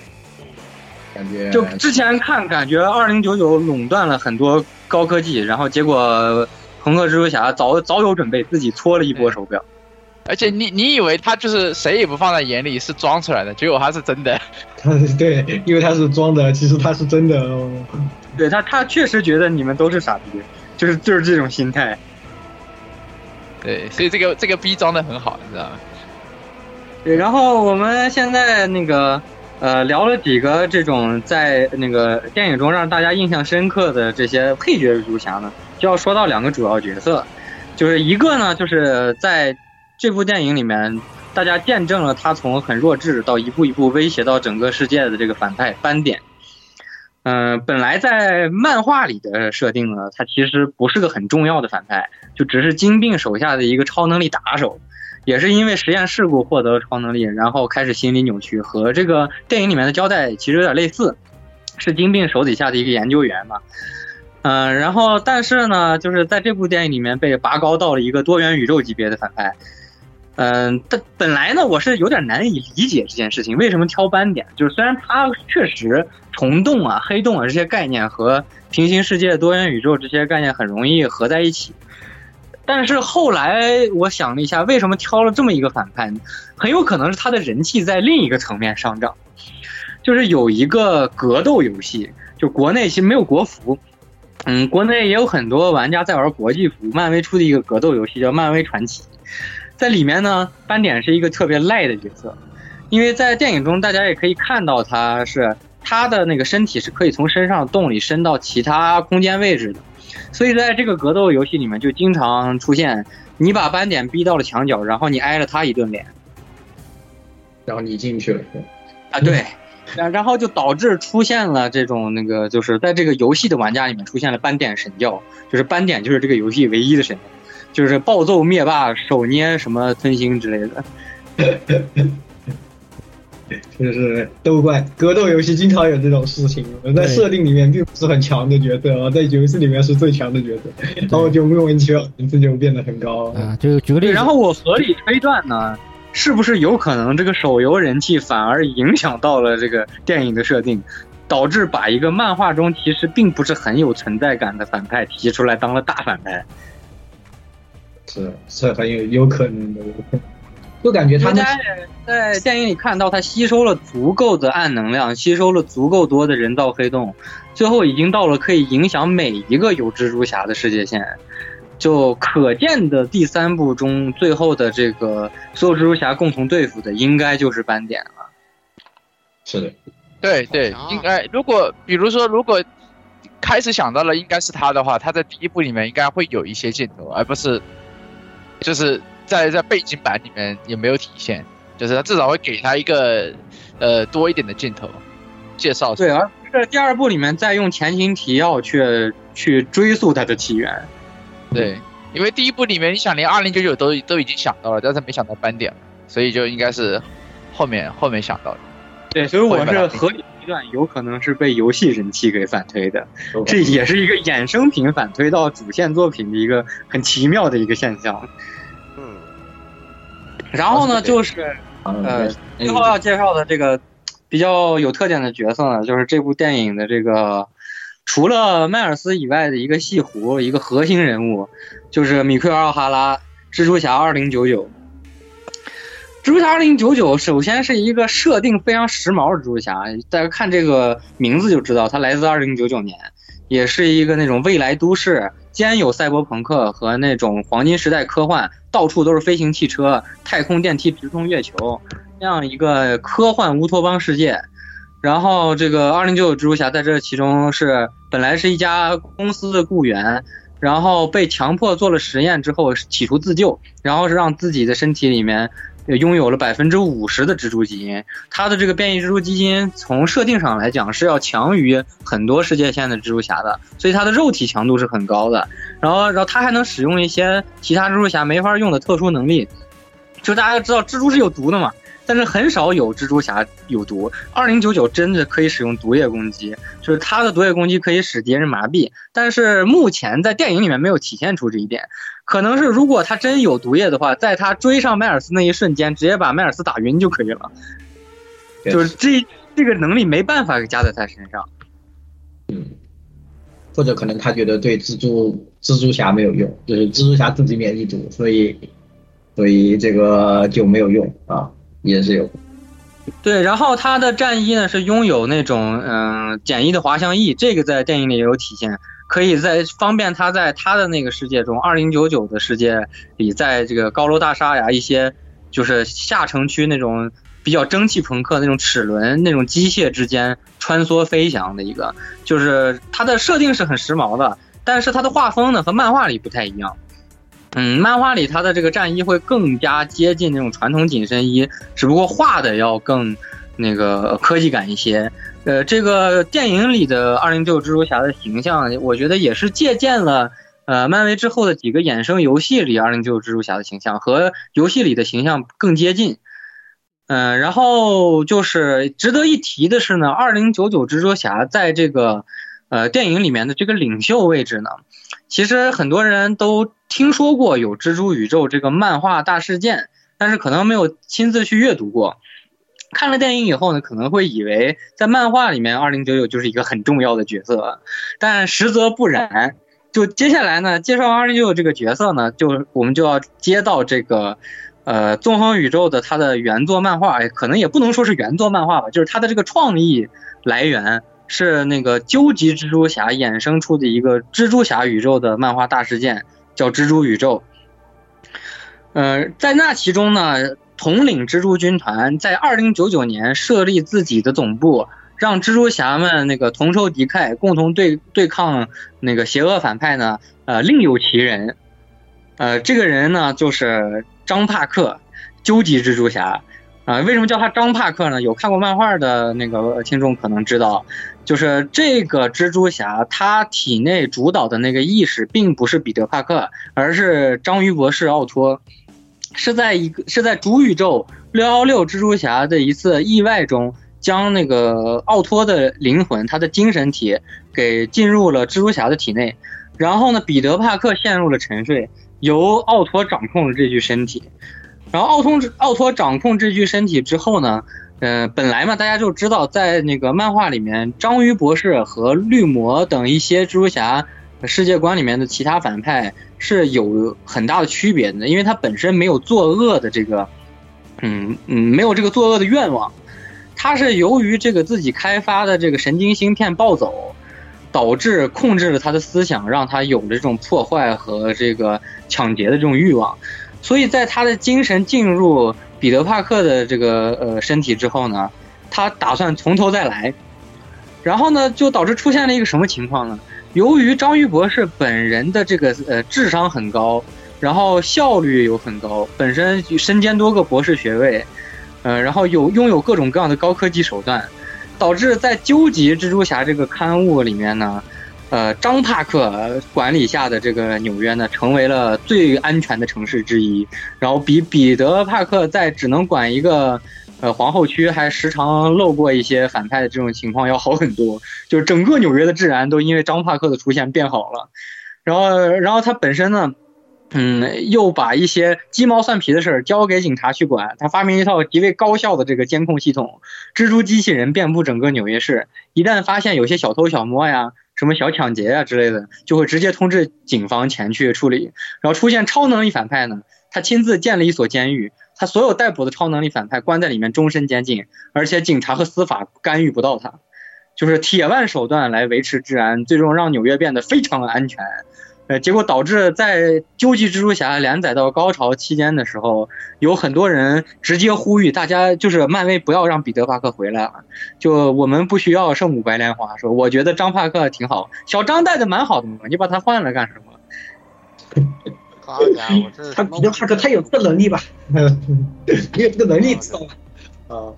感觉就之前看感觉二零九九垄断了很多高科技，然后结果朋克蜘蛛侠早早有准备，自己搓了一波手表。而且你你以为他就是谁也不放在眼里，是装出来的，结果他是真的。他对，因为他是装的，其实他是真的哦。对他，他确实觉得你们都是傻逼，就是就是这种心态。对，所以这个这个逼装的很好，你知道吗？对，然后我们现在那个呃聊了几个这种在那个电影中让大家印象深刻的这些配角蜘蛛侠呢，就要说到两个主要角色，就是一个呢就是在这部电影里面，大家见证了他从很弱智到一步一步威胁到整个世界的这个反派斑点。嗯、本来在漫画里的设定呢，他其实不是个很重要的反派，就只是金并手下的一个超能力打手。也是因为实验事故获得了超能力，然后开始心理扭曲，和这个电影里面的交代其实有点类似，是金并手底下的一个研究员嘛。嗯、然后但是呢，就是在这部电影里面被拔高到了一个多元宇宙级别的反派。嗯，但本来呢，我是有点难以理解这件事情，为什么挑斑点？就是虽然它确实虫洞啊、黑洞啊这些概念和平行世界、多元宇宙这些概念很容易合在一起，但是后来我想了一下，为什么挑了这么一个反派？很有可能是他的人气在另一个层面上涨，就是有一个格斗游戏，就国内其实没有国服，嗯，国内也有很多玩家在玩国际服，漫威出的一个格斗游戏叫《漫威传奇》，在里面呢，斑点是一个特别赖的角色，因为在电影中大家也可以看到他是他的那个身体是可以从身上洞里伸到其他空间位置的。所以在这个格斗游戏里面，就经常出现你把斑点逼到了墙角，然后你挨了他一顿脸然后你进去了，啊，对，然然后就导致出现了这种那个，就是在这个游戏的玩家里面出现了斑点神教，就是斑点就是这个游戏唯一的神，就是暴揍灭霸、手捏什么吞星之类的。就是斗怪格斗游戏经常有这种事情，在设定里面并不是很强的角色，在游戏里面是最强的角色，然后就莫名其妙名字就变得很高。啊，就举个例，子，然后我合理推断呢，是不是有可能这个手游人气反而影响到了这个电影的设定，导致把一个漫画中其实并不是很有存在感的反派提出来当了大反派？是是很有有可能的，就感觉他在电影里看到，他吸收了足够的暗能量，吸收了足够多的人造黑洞，最后已经到了可以影响每一个有蜘蛛侠的世界线。就可见的第三部中最后的这个所有蜘蛛侠共同对付的，应该就是斑点了。是的，对对应该如果比如说如果开始想到了应该是他的话，他在第一部里面应该会有一些镜头，而不是就是在在背景板里面也没有体现，就是他至少会给他一个呃多一点的镜头介绍。对，而不是第二部里面再用前情提要去去追溯它的起源。对，因为第一部里面你想连二零九九都都已经想到了，但是没想到斑点了，所以就应该是后面后面想到的。对，所以我是合理一段有可能是被游戏人气给反推的，这也是一个衍生品反推到主线作品的一个很奇妙的一个现象。嗯，然后呢，就是呃，最后要介绍的这个比较有特点的角色呢，就是这部电影的这个除了迈尔斯以外的一个戏弧，一个核心人物，就是米奎尔·奥哈拉，蜘蛛侠二零九九。蜘蛛侠二零九九首先是一个设定非常时髦的蜘蛛侠，大家看这个名字就知道，它来自二零九九年，也是一个那种未来都市，兼有赛博朋克和那种黄金时代科幻，到处都是飞行汽车、太空电梯直通月球，这样一个科幻乌托邦世界。然后这个二零九九蜘蛛侠在这其中是本来是一家公司的雇员，然后被强迫做了实验之后企图自救，然后是让自己的身体里面。也拥有了百分之五十的蜘蛛基因，它的这个变异蜘蛛基因从设定上来讲是要强于很多世界线的蜘蛛侠的，所以它的肉体强度是很高的。然后，然后它还能使用一些其他蜘蛛侠没法用的特殊能力，就大家知道蜘蛛是有毒的嘛，但是很少有蜘蛛侠有毒。二零九九真的可以使用毒液攻击，就是它的毒液攻击可以使敌人麻痹，但是目前在电影里面没有体现出这一点。可能是如果他真有毒液的话，在他追上迈尔斯那一瞬间，直接把迈尔斯打晕就可以了。就是这这个能力没办法加在他身上。嗯，或者可能他觉得对蜘蛛蜘蛛侠没有用，就是蜘蛛侠自己免疫毒，所以所以这个就没有用啊，也是有。对，然后他的战衣呢是拥有那种嗯简易的滑翔翼，这个在电影里也有体现。可以在方便他在他的那个世界中，二零九九的世界里，在这个高楼大厦呀，一些就是下城区那种比较蒸汽朋克那种齿轮那种机械之间穿梭飞翔的一个，就是它的设定是很时髦的，但是它的画风呢和漫画里不太一样。嗯，漫画里它的这个战衣会更加接近那种传统紧身衣，只不过画的要更那个科技感一些。呃，这个电影里的二零九蜘蛛侠的形象，我觉得也是借鉴了呃漫威之后的几个衍生游戏里二零九蜘蛛侠的形象，和游戏里的形象更接近。嗯，然后就是值得一提的是呢，二零九九蜘蛛侠在这个呃电影里面的这个领袖位置呢，其实很多人都听说过有蜘蛛宇宙这个漫画大事件，但是可能没有亲自去阅读过。看了电影以后呢，可能会以为在漫画里面，二零九九就是一个很重要的角色，但实则不然。就接下来呢，介绍二零九九这个角色呢，就我们就要接到这个，呃，纵横宇宙的它的原作漫画，可能也不能说是原作漫画吧，就是它的这个创意来源是那个究极蜘蛛侠衍生出的一个蜘蛛侠宇宙的漫画大事件，叫蜘蛛宇宙。呃，在那其中呢。统领蜘蛛军团在二零九九年设立自己的总部，让蜘蛛侠们那个同仇敌忾，共同对对抗那个邪恶反派呢？呃，另有其人，呃，这个人呢就是张帕克，究极蜘蛛侠。啊，为什么叫他张帕克呢？有看过漫画的那个听众可能知道，就是这个蜘蛛侠他体内主导的那个意识，并不是彼得帕克，而是章鱼博士奥托。是在一个是在主宇宙六幺六蜘蛛侠的一次意外中，将那个奥托的灵魂，他的精神体给进入了蜘蛛侠的体内，然后呢，彼得帕克陷入了沉睡，由奥托掌控了这具身体，然后奥托奥托掌控这具身体之后呢，呃，本来嘛，大家就知道在那个漫画里面，章鱼博士和绿魔等一些蜘蛛侠。世界观里面的其他反派是有很大的区别的，因为他本身没有作恶的这个，嗯嗯，没有这个作恶的愿望，他是由于这个自己开发的这个神经芯片暴走，导致控制了他的思想，让他有了这种破坏和这个抢劫的这种欲望，所以在他的精神进入彼得帕克的这个呃身体之后呢，他打算从头再来，然后呢，就导致出现了一个什么情况呢？由于章鱼博士本人的这个呃智商很高，然后效率又很高，本身身兼多个博士学位，呃，然后有拥有各种各样的高科技手段，导致在究极蜘蛛侠这个刊物里面呢，呃，张帕克管理下的这个纽约呢，成为了最安全的城市之一，然后比彼得帕克在只能管一个呃皇后区还时常漏过一些反派的这种情况要好很多，就是整个纽约的治安都因为张帕克的出现变好了。然后，然后他本身呢，嗯，又把一些鸡毛蒜皮的事儿交给警察去管。他发明一套极为高效的这个监控系统，蜘蛛机器人遍布整个纽约市。一旦发现有些小偷小摸呀，什么小抢劫呀之类的，就会直接通知警方前去处理。然后出现超能力反派呢，他亲自建了一所监狱，他所有逮捕的超能力反派关在里面终身监禁，而且警察和司法干预不到他。就是铁腕手段来维持治安，最终让纽约变得非常的安全。呃，结果导致在《究极蜘蛛侠》连载到高潮期间的时候，有很多人直接呼吁大家，就是漫威不要让彼得·帕克回来了，就我们不需要圣母白莲花。说我觉得张帕克挺好，小张带的蛮好的嘛，你把他换了干什么？好家伙，这他比较·帕克他有这个能力吧？你 有这个能力知道吗？啊。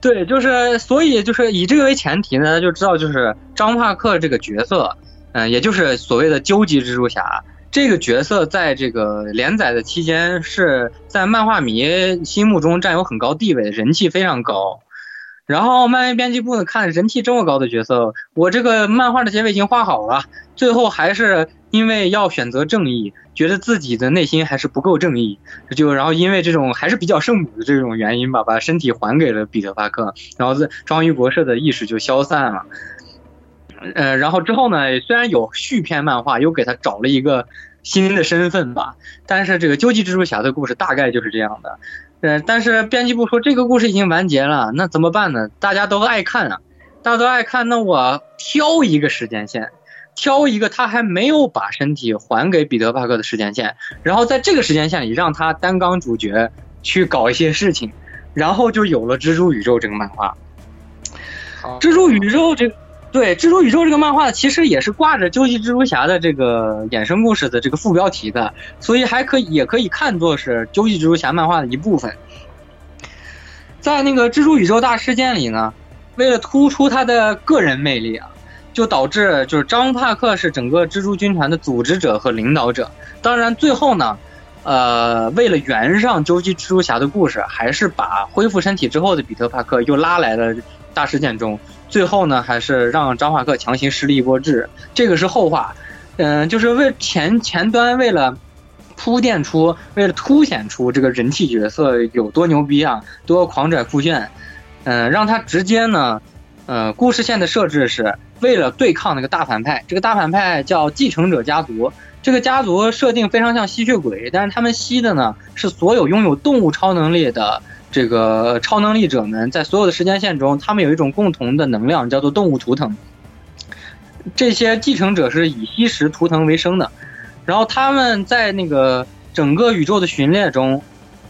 对，就是所以就是以这个为前提呢，就知道就是张帕克这个角色，嗯，也就是所谓的究极蜘蛛侠这个角色，在这个连载的期间是在漫画迷心目中占有很高地位，人气非常高。然后漫威编辑部呢看人气这么高的角色，我这个漫画的结尾已经画好了，最后还是因为要选择正义。觉得自己的内心还是不够正义，就然后因为这种还是比较圣母的这种原因吧，把身体还给了彼得·帕克，然后章鱼博士的意识就消散了。呃，然后之后呢，虽然有续篇漫画，又给他找了一个新的身份吧，但是这个究极蜘蛛侠的故事大概就是这样的。呃，但是编辑部说这个故事已经完结了，那怎么办呢？大家都爱看啊，大家都爱看，那我挑一个时间线。挑一个他还没有把身体还给彼得·帕克的时间线，然后在这个时间线里让他担纲主角去搞一些事情，然后就有了蜘蛛宇宙这个漫画。蜘蛛宇宙这对蜘蛛宇宙这个漫画其实也是挂着究极蜘蛛侠的这个衍生故事的这个副标题的，所以还可以也可以看作是究极蜘蛛侠漫画的一部分。在那个蜘蛛宇宙大事件里呢，为了突出他的个人魅力啊。就导致就是张帕克是整个蜘蛛军团的组织者和领导者。当然最后呢，呃，为了圆上究极蜘蛛侠的故事，还是把恢复身体之后的彼得帕克又拉来了大事件中。最后呢，还是让张帕克强行施了一波治。这个是后话。嗯，就是为前前端为了铺垫出，为了凸显出这个人气角色有多牛逼啊，多狂拽酷炫。嗯，让他直接呢，呃，故事线的设置是。为了对抗那个大反派，这个大反派叫继承者家族。这个家族设定非常像吸血鬼，但是他们吸的呢是所有拥有动物超能力的这个超能力者们，在所有的时间线中，他们有一种共同的能量，叫做动物图腾。这些继承者是以吸食图腾为生的，然后他们在那个整个宇宙的巡猎中，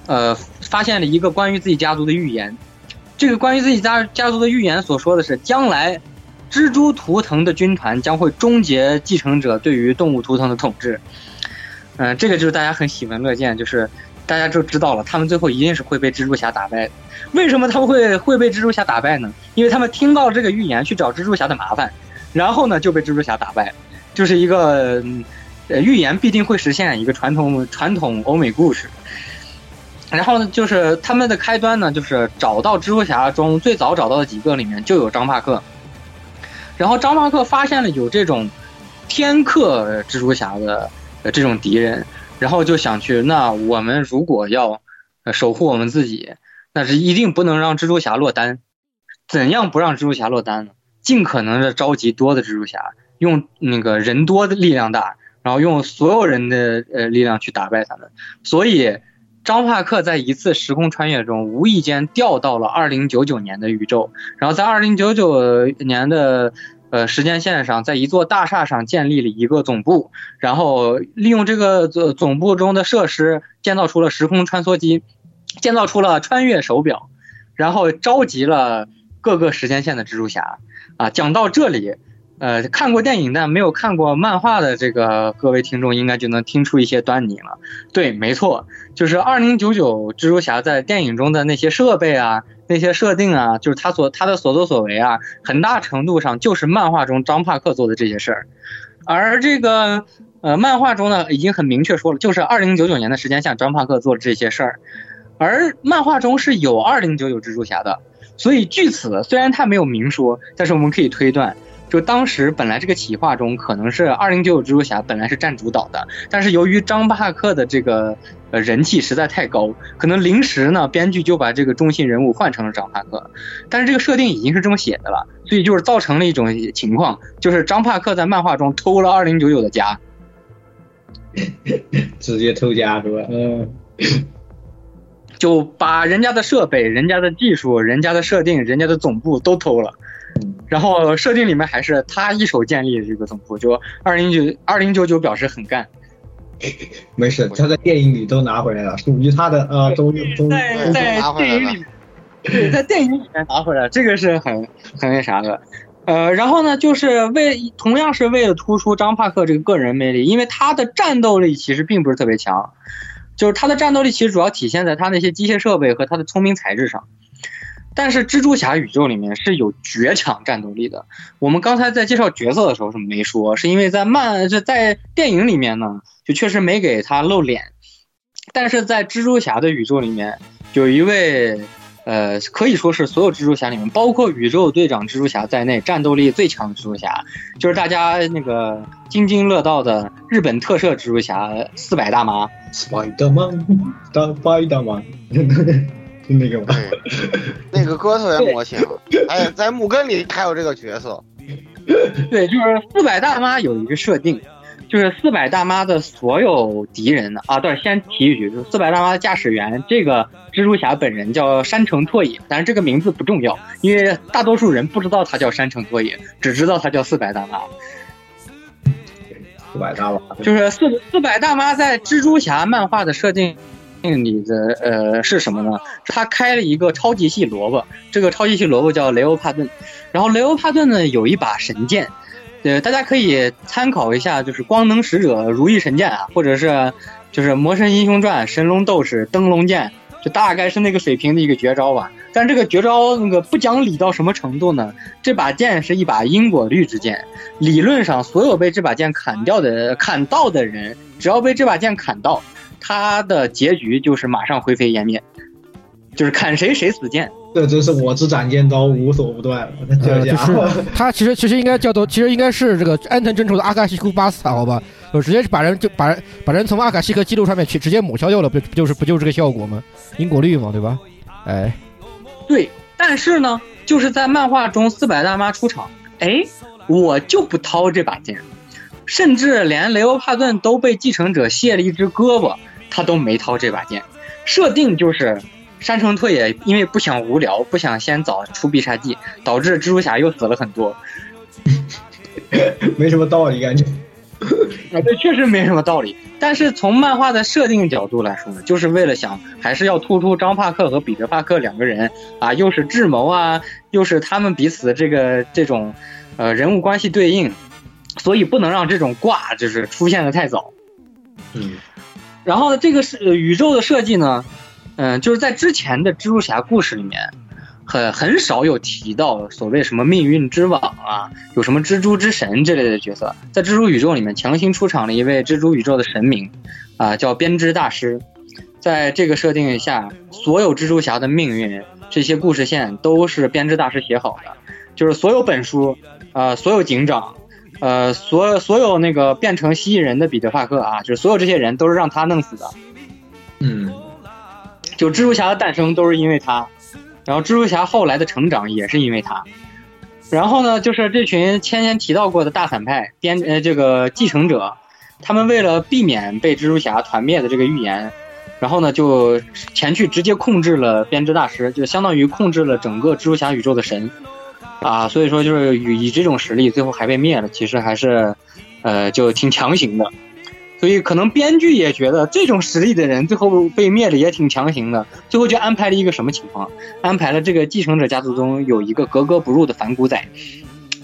呃，发现了一个关于自己家族的预言。这个关于自己家家族的预言所说的是将来。蜘蛛图腾的军团将会终结继承者对于动物图腾的统治。嗯，这个就是大家很喜闻乐见，就是大家就知道了，他们最后一定是会被蜘蛛侠打败。为什么他们会会被蜘蛛侠打败呢？因为他们听到这个预言去找蜘蛛侠的麻烦，然后呢就被蜘蛛侠打败，就是一个呃预言必定会实现一个传统传统欧美故事。然后呢，就是他们的开端呢，就是找到蜘蛛侠中最早找到的几个里面就有张帕克。然后张帕克发现了有这种天克蜘蛛侠的这种敌人，然后就想去。那我们如果要守护我们自己，那是一定不能让蜘蛛侠落单。怎样不让蜘蛛侠落单呢？尽可能的召集多的蜘蛛侠，用那个人多的力量大，然后用所有人的呃力量去打败他们。所以。张帕克在一次时空穿越中无意间掉到了二零九九年的宇宙，然后在二零九九年的呃时间线上，在一座大厦上建立了一个总部，然后利用这个总总部中的设施建造出了时空穿梭机，建造出了穿越手表，然后召集了各个时间线的蜘蛛侠。啊，讲到这里。呃，看过电影但没有看过漫画的这个各位听众应该就能听出一些端倪了。对，没错，就是二零九九蜘蛛侠在电影中的那些设备啊、那些设定啊，就是他所他的所作所为啊，很大程度上就是漫画中张帕克做的这些事儿。而这个呃漫画中呢，已经很明确说了，就是二零九九年的时间下张帕克做的这些事儿。而漫画中是有二零九九蜘蛛侠的，所以据此虽然他没有明说，但是我们可以推断，就当时本来这个企划中可能是二零九九蜘蛛侠本来是占主导的，但是由于张帕克的这个呃人气实在太高，可能临时呢编剧就把这个中心人物换成了张帕克，但是这个设定已经是这么写的了，所以就是造成了一种情况，就是张帕克在漫画中偷了二零九九的家。直接偷家是吧？嗯，就把人家的设备、人家的技术、人家的设定、人家的总部都偷了，然后设定里面还是他一手建立的这个总部，就二零九二零九九表示很干。没事，他在电影里都拿回来了，属于他的啊，终于终于在在电影里，对，在电影里面拿回来，这个是很很那啥的。呃，然后呢，就是为同样是为了突出张帕克这个个人魅力，因为他的战斗力其实并不是特别强，就是他的战斗力其实主要体现在他那些机械设备和他的聪明才智上。但是蜘蛛侠宇宙里面是有绝强战斗力的，我们刚才在介绍角色的时候是没说，是因为在漫是在电影里面呢，就确实没给他露脸，但是在蜘蛛侠的宇宙里面有一位。呃，可以说是所有蜘蛛侠里面，包括宇宙队长蜘蛛侠在内，战斗力最强的蜘蛛侠，就是大家那个津津乐道的日本特摄蜘蛛侠四百大妈。就那个吗？那个歌特别魔性。哎，在木根里还有这个角色。对，就是四百大妈有一个设定。就是四百大妈的所有敌人呢啊，对，先提一句，就是四百大妈的驾驶员，这个蜘蛛侠本人叫山城拓也，但是这个名字不重要，因为大多数人不知道他叫山城拓也，只知道他叫四百大妈。四百大妈就是四四百大妈在蜘蛛侠漫画的设定里的呃是什么呢？他开了一个超级系萝卜，这个超级系萝卜叫雷欧帕顿，然后雷欧帕顿呢有一把神剑。对，大家可以参考一下，就是《光能使者如意神剑》啊，或者是就是《魔神英雄传》神龙斗士灯笼剑，就大概是那个水平的一个绝招吧。但这个绝招那个不讲理到什么程度呢？这把剑是一把因果律之剑，理论上所有被这把剑砍掉的砍到的人，只要被这把剑砍到，他的结局就是马上灰飞烟灭，就是砍谁谁死剑。这真是我之斩剑刀无所不断。呃，就是他其实其实应该叫做，其实应该是这个安藤真守的阿卡西库巴斯塔，好吧？就直接把人就把人把人从阿卡西克记录上面去直接抹消掉了，不不就是不就是这个效果吗？因果律嘛，对吧？哎，对。但是呢，就是在漫画中四百大妈出场，哎，我就不掏这把剑，甚至连雷欧帕顿都被继承者卸了一只胳膊，他都没掏这把剑。设定就是。山城拓也因为不想无聊，不想先早出必杀技，导致蜘蛛侠又死了很多，没什么道理感觉。啊，这确实没什么道理。但是从漫画的设定角度来说呢，就是为了想还是要突出张帕克和彼得帕克两个人啊，又是智谋啊，又是他们彼此这个这种呃人物关系对应，所以不能让这种挂就是出现的太早。嗯，然后呢，这个是宇宙的设计呢。嗯，就是在之前的蜘蛛侠故事里面，很很少有提到所谓什么命运之网啊，有什么蜘蛛之神这类的角色。在蜘蛛宇宙里面，强行出场了一位蜘蛛宇宙的神明，啊，叫编织大师。在这个设定下，所有蜘蛛侠的命运，这些故事线都是编织大师写好的，就是所有本书，呃，所有警长，呃，所所有那个变成蜥蜴人的彼得帕克啊，就是所有这些人都是让他弄死的。嗯。就蜘蛛侠的诞生都是因为他，然后蜘蛛侠后来的成长也是因为他，然后呢，就是这群先前提到过的大反派编呃这个继承者，他们为了避免被蜘蛛侠团灭的这个预言，然后呢就前去直接控制了编织大师，就相当于控制了整个蜘蛛侠宇宙的神，啊，所以说就是以以这种实力最后还被灭了，其实还是呃就挺强行的。所以可能编剧也觉得这种实力的人最后被灭了也挺强行的，最后就安排了一个什么情况？安排了这个继承者家族中有一个格格不入的反骨仔，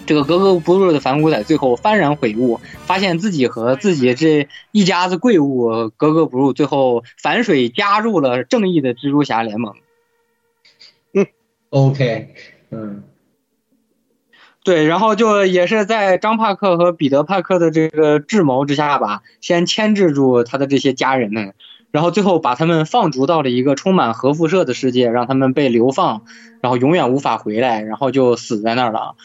这个格格不入的反骨仔最后幡然悔悟，发现自己和自己这一家子贵物格格不入，最后反水加入了正义的蜘蛛侠联盟。嗯，OK，嗯。对，然后就也是在张帕克和彼得帕克的这个智谋之下吧，先牵制住他的这些家人们，然后最后把他们放逐到了一个充满核辐射的世界，让他们被流放，然后永远无法回来，然后就死在那儿了。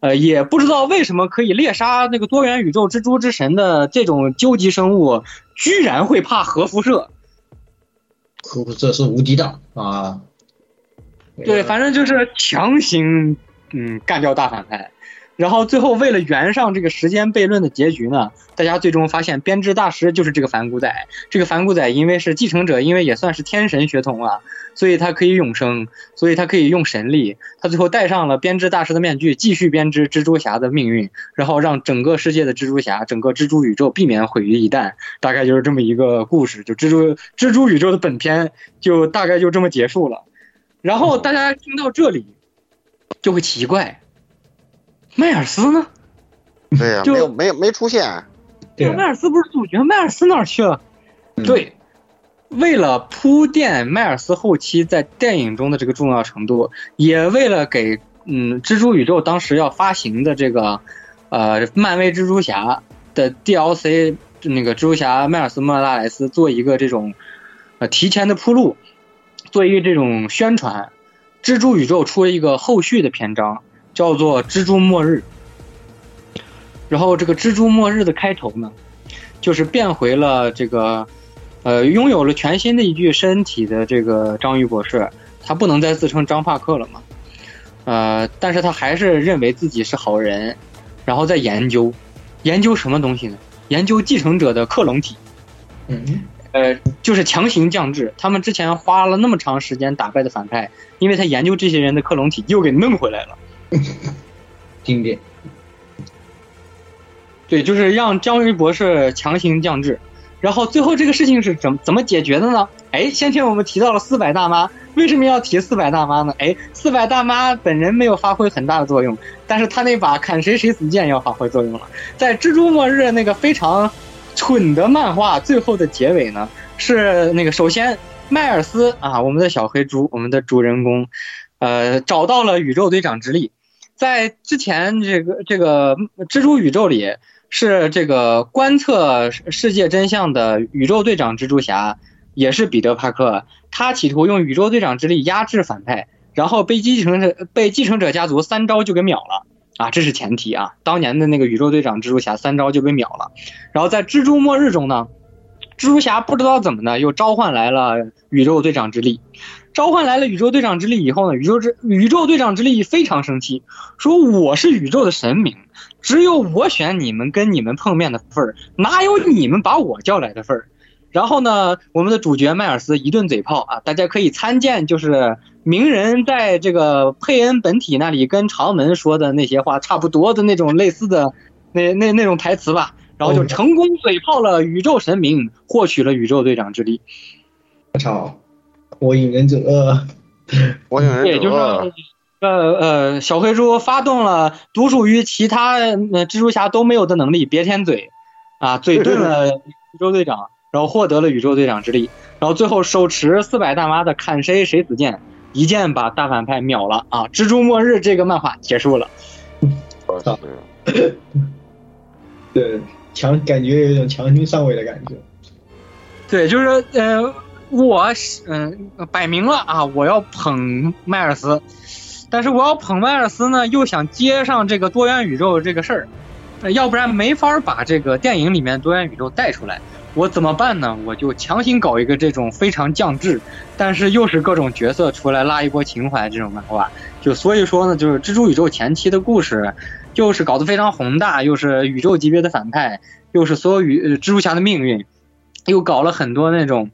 呃，也不知道为什么可以猎杀那个多元宇宙蜘蛛之神的这种究极生物，居然会怕核辐射。核辐射是无敌的啊！对，反正就是强行嗯干掉大反派。然后最后为了圆上这个时间悖论的结局呢，大家最终发现编织大师就是这个反骨仔。这个反骨仔因为是继承者，因为也算是天神血统啊，所以他可以永生，所以他可以用神力。他最后戴上了编织大师的面具，继续编织蜘蛛侠的命运，然后让整个世界的蜘蛛侠、整个蜘蛛宇宙避免毁于一旦。大概就是这么一个故事，就蜘蛛蜘蛛宇宙的本片就大概就这么结束了。然后大家听到这里就会奇怪。迈尔斯呢？对呀、就没有没有没出现。对迈尔斯不是主角，迈尔斯哪儿去了？对，为了铺垫迈尔斯后期在电影中的这个重要程度，也为了给嗯蜘蛛宇宙当时要发行的这个呃漫威蜘蛛侠的 DLC 那个蜘蛛侠迈尔斯莫拉莱斯做一个这种呃提前的铺路，做一个这种宣传，蜘蛛宇宙出了一个后续的篇章，叫做《蜘蛛末日》。然后这个蜘蛛末日的开头呢，就是变回了这个，呃，拥有了全新的一具身体的这个章鱼博士，他不能再自称张帕克了嘛，呃，但是他还是认为自己是好人，然后在研究，研究什么东西呢？研究继承者的克隆体，嗯，呃，就是强行降智。他们之前花了那么长时间打败的反派，因为他研究这些人的克隆体，又给弄回来了。经典。对，就是让章鱼博士强行降智，然后最后这个事情是怎么怎么解决的呢？哎，先前我们提到了四百大妈，为什么要提四百大妈呢？哎，四百大妈本人没有发挥很大的作用，但是他那把砍谁谁死剑要发挥作用了。在蜘蛛末日那个非常蠢的漫画最后的结尾呢，是那个首先迈尔斯啊，我们的小黑猪，我们的主人公，呃，找到了宇宙队长之力。在之前这个这个蜘蛛宇宙里，是这个观测世界真相的宇宙队长蜘蛛侠，也是彼得帕克。他企图用宇宙队长之力压制反派，然后被继承者被继承者家族三招就给秒了啊！这是前提啊。当年的那个宇宙队长蜘蛛侠三招就被秒了。然后在蜘蛛末日中呢，蜘蛛侠不知道怎么的又召唤来了宇宙队长之力。召唤来了宇宙队长之力以后呢，宇宙之宇宙队长之力非常生气，说我是宇宙的神明，只有我选你们跟你们碰面的份儿，哪有你们把我叫来的份儿？然后呢，我们的主角迈尔斯一顿嘴炮啊，大家可以参见，就是鸣人在这个佩恩本体那里跟长门说的那些话差不多的那种类似的那那那种台词吧，然后就成功嘴炮了宇宙神明，获取了宇宙队长之力。我操！火影忍者，火影忍对，就是呃呃，小黑猪发动了独属于其他呃蜘蛛侠都没有的能力，别天嘴，啊，嘴遁了 宇宙队长，然后获得了宇宙队长之力，然后最后手持四百大妈的砍谁谁死剑，一剑把大反派秒了啊！蜘蛛末日这个漫画结束了。对，强感觉有一种强行上位的感觉。对，就是呃，我嗯、摆明了啊，我要捧迈尔斯，但是我要捧迈尔斯呢，又想接上这个多元宇宙这个事儿，呃要不然没法把这个电影里面多元宇宙带出来。我怎么办呢？我就强行搞一个这种非常降智，但是又是各种角色出来拉一波情怀这种漫画。就所以说呢，就是蜘蛛宇宙前期的故事，又是搞得非常宏大，又是宇宙级别的反派，又是所有宇呃蜘蛛侠的命运，又搞了很多那种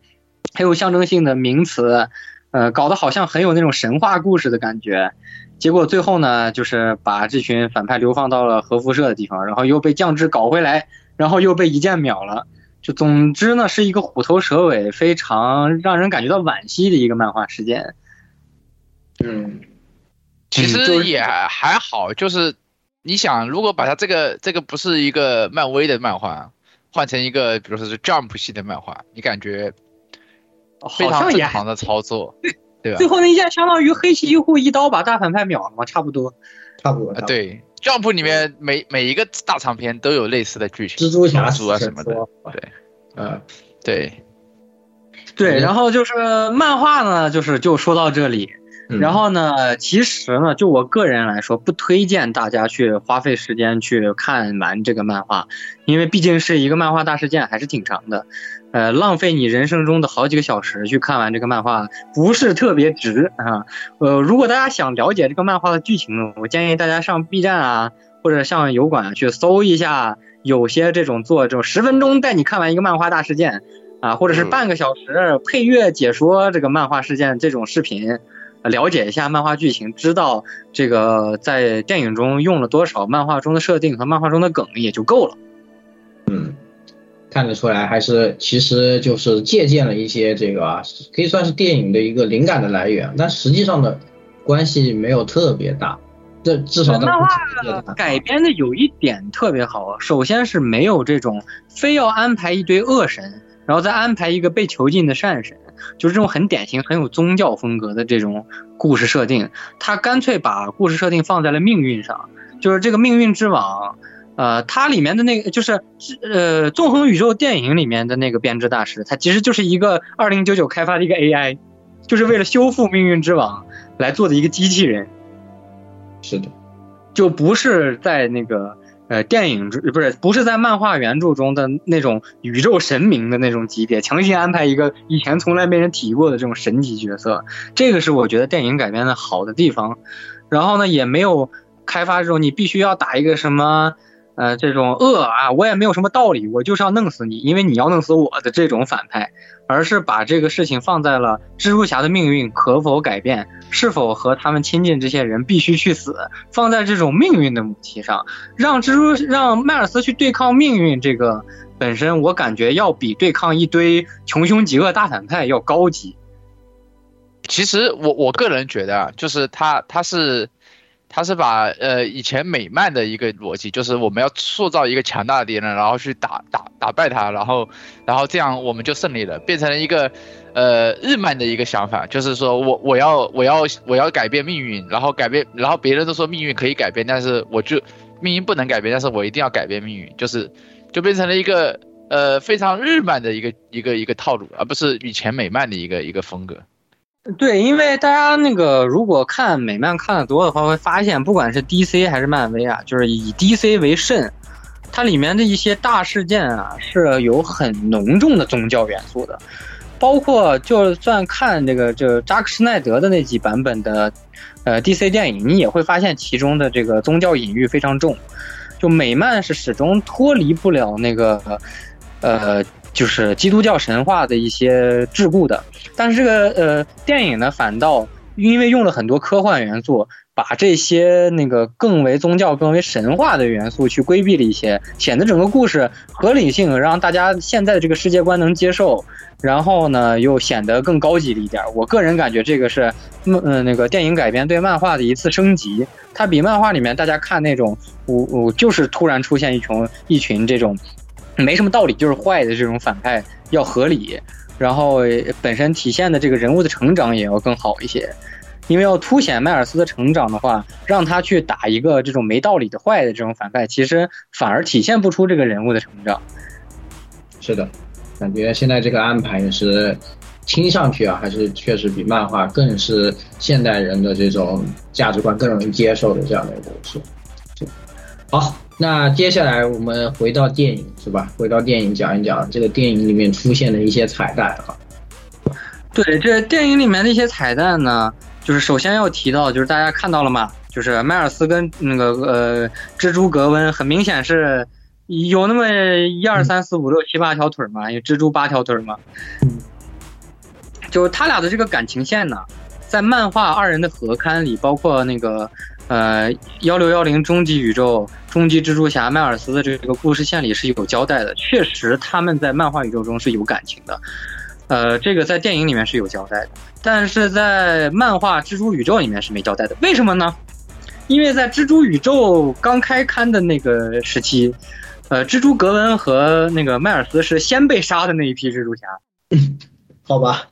很有象征性的名词，呃，搞得好像很有那种神话故事的感觉。结果最后呢，就是把这群反派流放到了核辐射的地方，然后又被降智搞回来，然后又被一剑秒了。就总之呢，是一个虎头蛇尾，非常让人感觉到惋惜的一个漫画事件。嗯，其实也还好，就是你想，如果把它这个这个不是一个漫威的漫画，换成一个比如说是 Jump 系的漫画，你感觉非常正常的操作，对吧最？后那一下相当于黑崎一护一刀把大反派秒了嘛，差不多。差不多。啊，对，Jump 里面每每一个大长篇都有类似的剧情，蜘蛛侠啊什么的，对，嗯，对，对，然后就是漫画呢，就是就说到这里。嗯然后呢，其实呢，就我个人来说，不推荐大家去花费时间去看完这个漫画，因为毕竟是一个漫画大事件，还是挺长的。呃，浪费你人生中的好几个小时去看完这个漫画，不是特别值啊。呃，如果大家想了解这个漫画的剧情呢，我建议大家上 B 站啊，或者上油管啊去搜一下，有些这种做这种十分钟带你看完一个漫画大事件啊，或者是嗯半个小时配乐解说这个漫画事件这种视频。呃了解一下漫画剧情，知道这个在电影中用了多少漫画中的设定和漫画中的梗也就够了。嗯，看得出来还是其实就是借鉴了一些这个啊，可以算是电影的一个灵感的来源，但实际上的关系没有特别大。这至少在漫目前阶段改编的有一点特别好，首先是没有这种非要安排一堆恶神，然后再安排一个被囚禁的善神，就是这种很典型、很有宗教风格的这种故事设定。他干脆把故事设定放在了命运上，就是这个命运之网。呃，它里面的那个就是呃，纵横宇宙电影里面的那个编织大师，他其实就是一个二零九九开发的一个 AI，就是为了修复命运之网来做的一个机器人。是的，就不是在那个呃电影中，不是不是在漫画原著中的那种宇宙神明的那种级别，强行安排一个以前从来没人提过的这种神级角色，这个是我觉得电影改编的好的地方。然后呢，也没有开发这种你必须要打一个什么。呃，这种恶啊，我也没有什么道理，我就是要弄死你，因为你要弄死我的这种反派，而是把这个事情放在了蜘蛛侠的命运可否改变，是否和他们亲近这些人必须去死，放在这种命运的母题上，让蜘蛛让迈尔斯去对抗命运，这个本身我感觉要比对抗一堆穷凶极恶大反派要高级。其实我我个人觉得啊，就是他他是他是把呃以前美漫的一个逻辑，就是我们要塑造一个强大的敌人，然后去打打打败他，然后然后这样我们就胜利了，变成了一个呃日漫的一个想法，就是说我我要我要我要改变命运，然后改变，然后别人都说命运可以改变，但是我就命运不能改变，但是我一定要改变命运，就是就变成了一个呃非常日漫的一个一个一个套路，而不是以前美漫的一个一个风格。对，因为大家那个如果看美漫看的多的话，会发现不管是 DC 还是漫威啊，就是以 DC 为甚，它里面的一些大事件啊是有很浓重的宗教元素的，包括就算看这个这扎克施耐德的那几版本的呃 DC 电影，你也会发现其中的这个宗教隐喻非常重，就美漫是始终脱离不了那个呃。就是基督教神话的一些桎梏的，但是这个呃电影呢，反倒因为用了很多科幻元素，把这些那个更为宗教、更为神话的元素去规避了一些，显得整个故事合理性让大家现在的这个世界观能接受，然后呢又显得更高级了一点。我个人感觉这个是嗯、那个电影改编对漫画的一次升级，它比漫画里面大家看那种我我就是突然出现一群一群这种。没什么道理，就是坏的这种反派要合理，然后本身体现的这个人物的成长也要更好一些，因为要凸显迈尔斯的成长的话，让他去打一个这种没道理的坏的这种反派，其实反而体现不出这个人物的成长。是的，感觉现在这个安排也是听上去啊，还是确实比漫画更是现代人的这种价值观更容易接受的这样的一个故事。好。那接下来我们回到电影是吧？回到电影讲一讲这个电影里面出现的一些彩蛋啊。对，这电影里面的一些彩蛋呢，就是首先要提到，就是大家看到了吗？就是迈尔斯跟那个呃蜘蛛格温，很明显是有那么一二三四五六七八条腿嘛，有蜘蛛八条腿嘛。嗯就他俩的这个感情线呢，在漫画二人的合刊里，包括那个。呃，幺六幺零终极宇宙、终极蜘蛛侠迈尔斯的这个故事线里是有交代的，确实他们在漫画宇宙中是有感情的，呃，这个在电影里面是有交代的，但是在漫画蜘蛛宇宙里面是没交代的，为什么呢？因为在蜘蛛宇宙刚开刊的那个时期，呃，蜘蛛格温和那个迈尔斯是先被杀的那一批蜘蛛侠，好吧，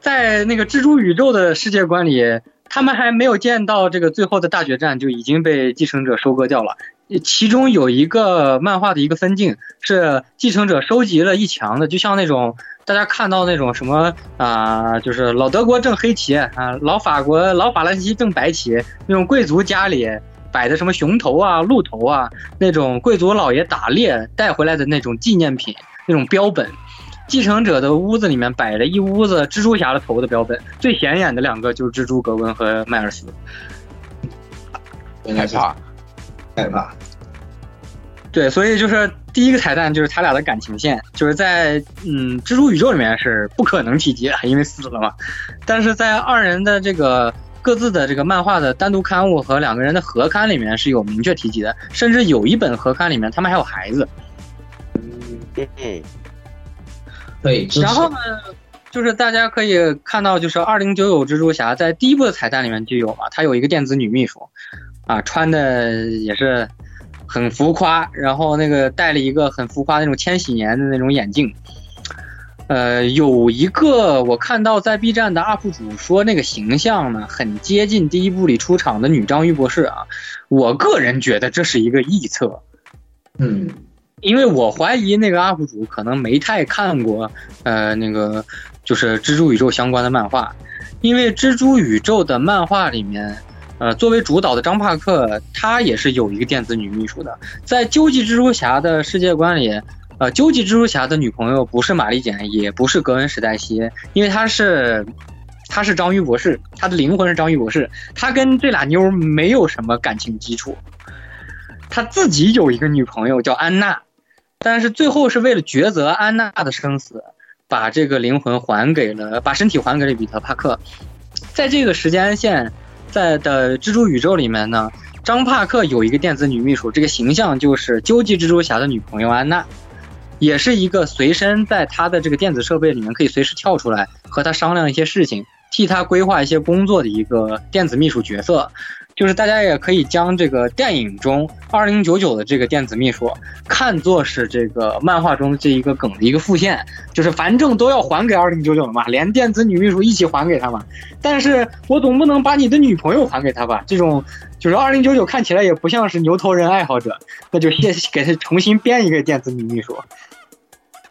在那个蜘蛛宇宙的世界观里。他们还没有见到这个最后的大决战，就已经被继承者收割掉了。其中有一个漫画的一个分镜是继承者收集了一墙的，就像那种大家看到那种什么啊、就是老德国正黑旗啊，老法国老法兰西正白旗那种贵族家里摆的什么熊头啊、鹿头啊，那种贵族老爷打猎带回来的那种纪念品、那种标本。继承者的屋子里面摆了一屋子蜘蛛侠的头的标本，最显眼的两个就是蜘蛛格温和迈尔斯。害怕。害怕。对，所以就是第一个彩蛋就是他俩的感情线，就是在嗯蜘蛛宇宙里面是不可能提及的，因为死了嘛。但是在二人的这个各自的这个漫画的单独刊物和两个人的合刊里面是有明确提及的，甚至有一本合刊里面他们还有孩子。嗯，可以然。后呢，就是大家可以看到，就是二零九九蜘蛛侠在第一部的彩蛋里面就有嘛，他有一个电子女秘书，啊，穿的也是很浮夸，然后那个戴了一个很浮夸那种千禧年的那种眼镜。呃，有一个我看到在 B 站的 UP 主说那个形象呢，很接近第一部里出场的女章鱼博士啊。我个人觉得这是一个臆测，嗯，因为我怀疑那个 UP 主可能没太看过，呃，那个就是蜘蛛宇宙相关的漫画，因为蜘蛛宇宙的漫画里面，呃，作为主导的张帕克，他也是有一个电子女秘书的，在究极蜘蛛侠的世界观里。呃，究极蜘蛛侠的女朋友不是玛丽简，也不是格温史黛西，因为她是，她是章鱼博士，她的灵魂是章鱼博士，她跟这俩妞没有什么感情基础，他自己有一个女朋友叫安娜，但是最后是为了抉择安娜的生死，把这个灵魂还给了，把身体还给了彼得·帕克。在这个时间线在的蜘蛛宇宙里面呢，张帕克有一个电子女秘书，这个形象就是究极蜘蛛侠的女朋友安娜，也是一个随身在他的这个电子设备里面可以随时跳出来和他商量一些事情，替他规划一些工作的一个电子秘书角色。就是大家也可以将这个电影中二零九九的这个电子秘书看作是这个漫画中这一个梗的一个复现，就是反正都要还给二零九九了嘛，连电子女秘书一起还给他嘛。但是我总不能把你的女朋友还给他吧？这种就是二零九九看起来也不像是牛头人爱好者，那就谢给他重新编一个电子女秘书。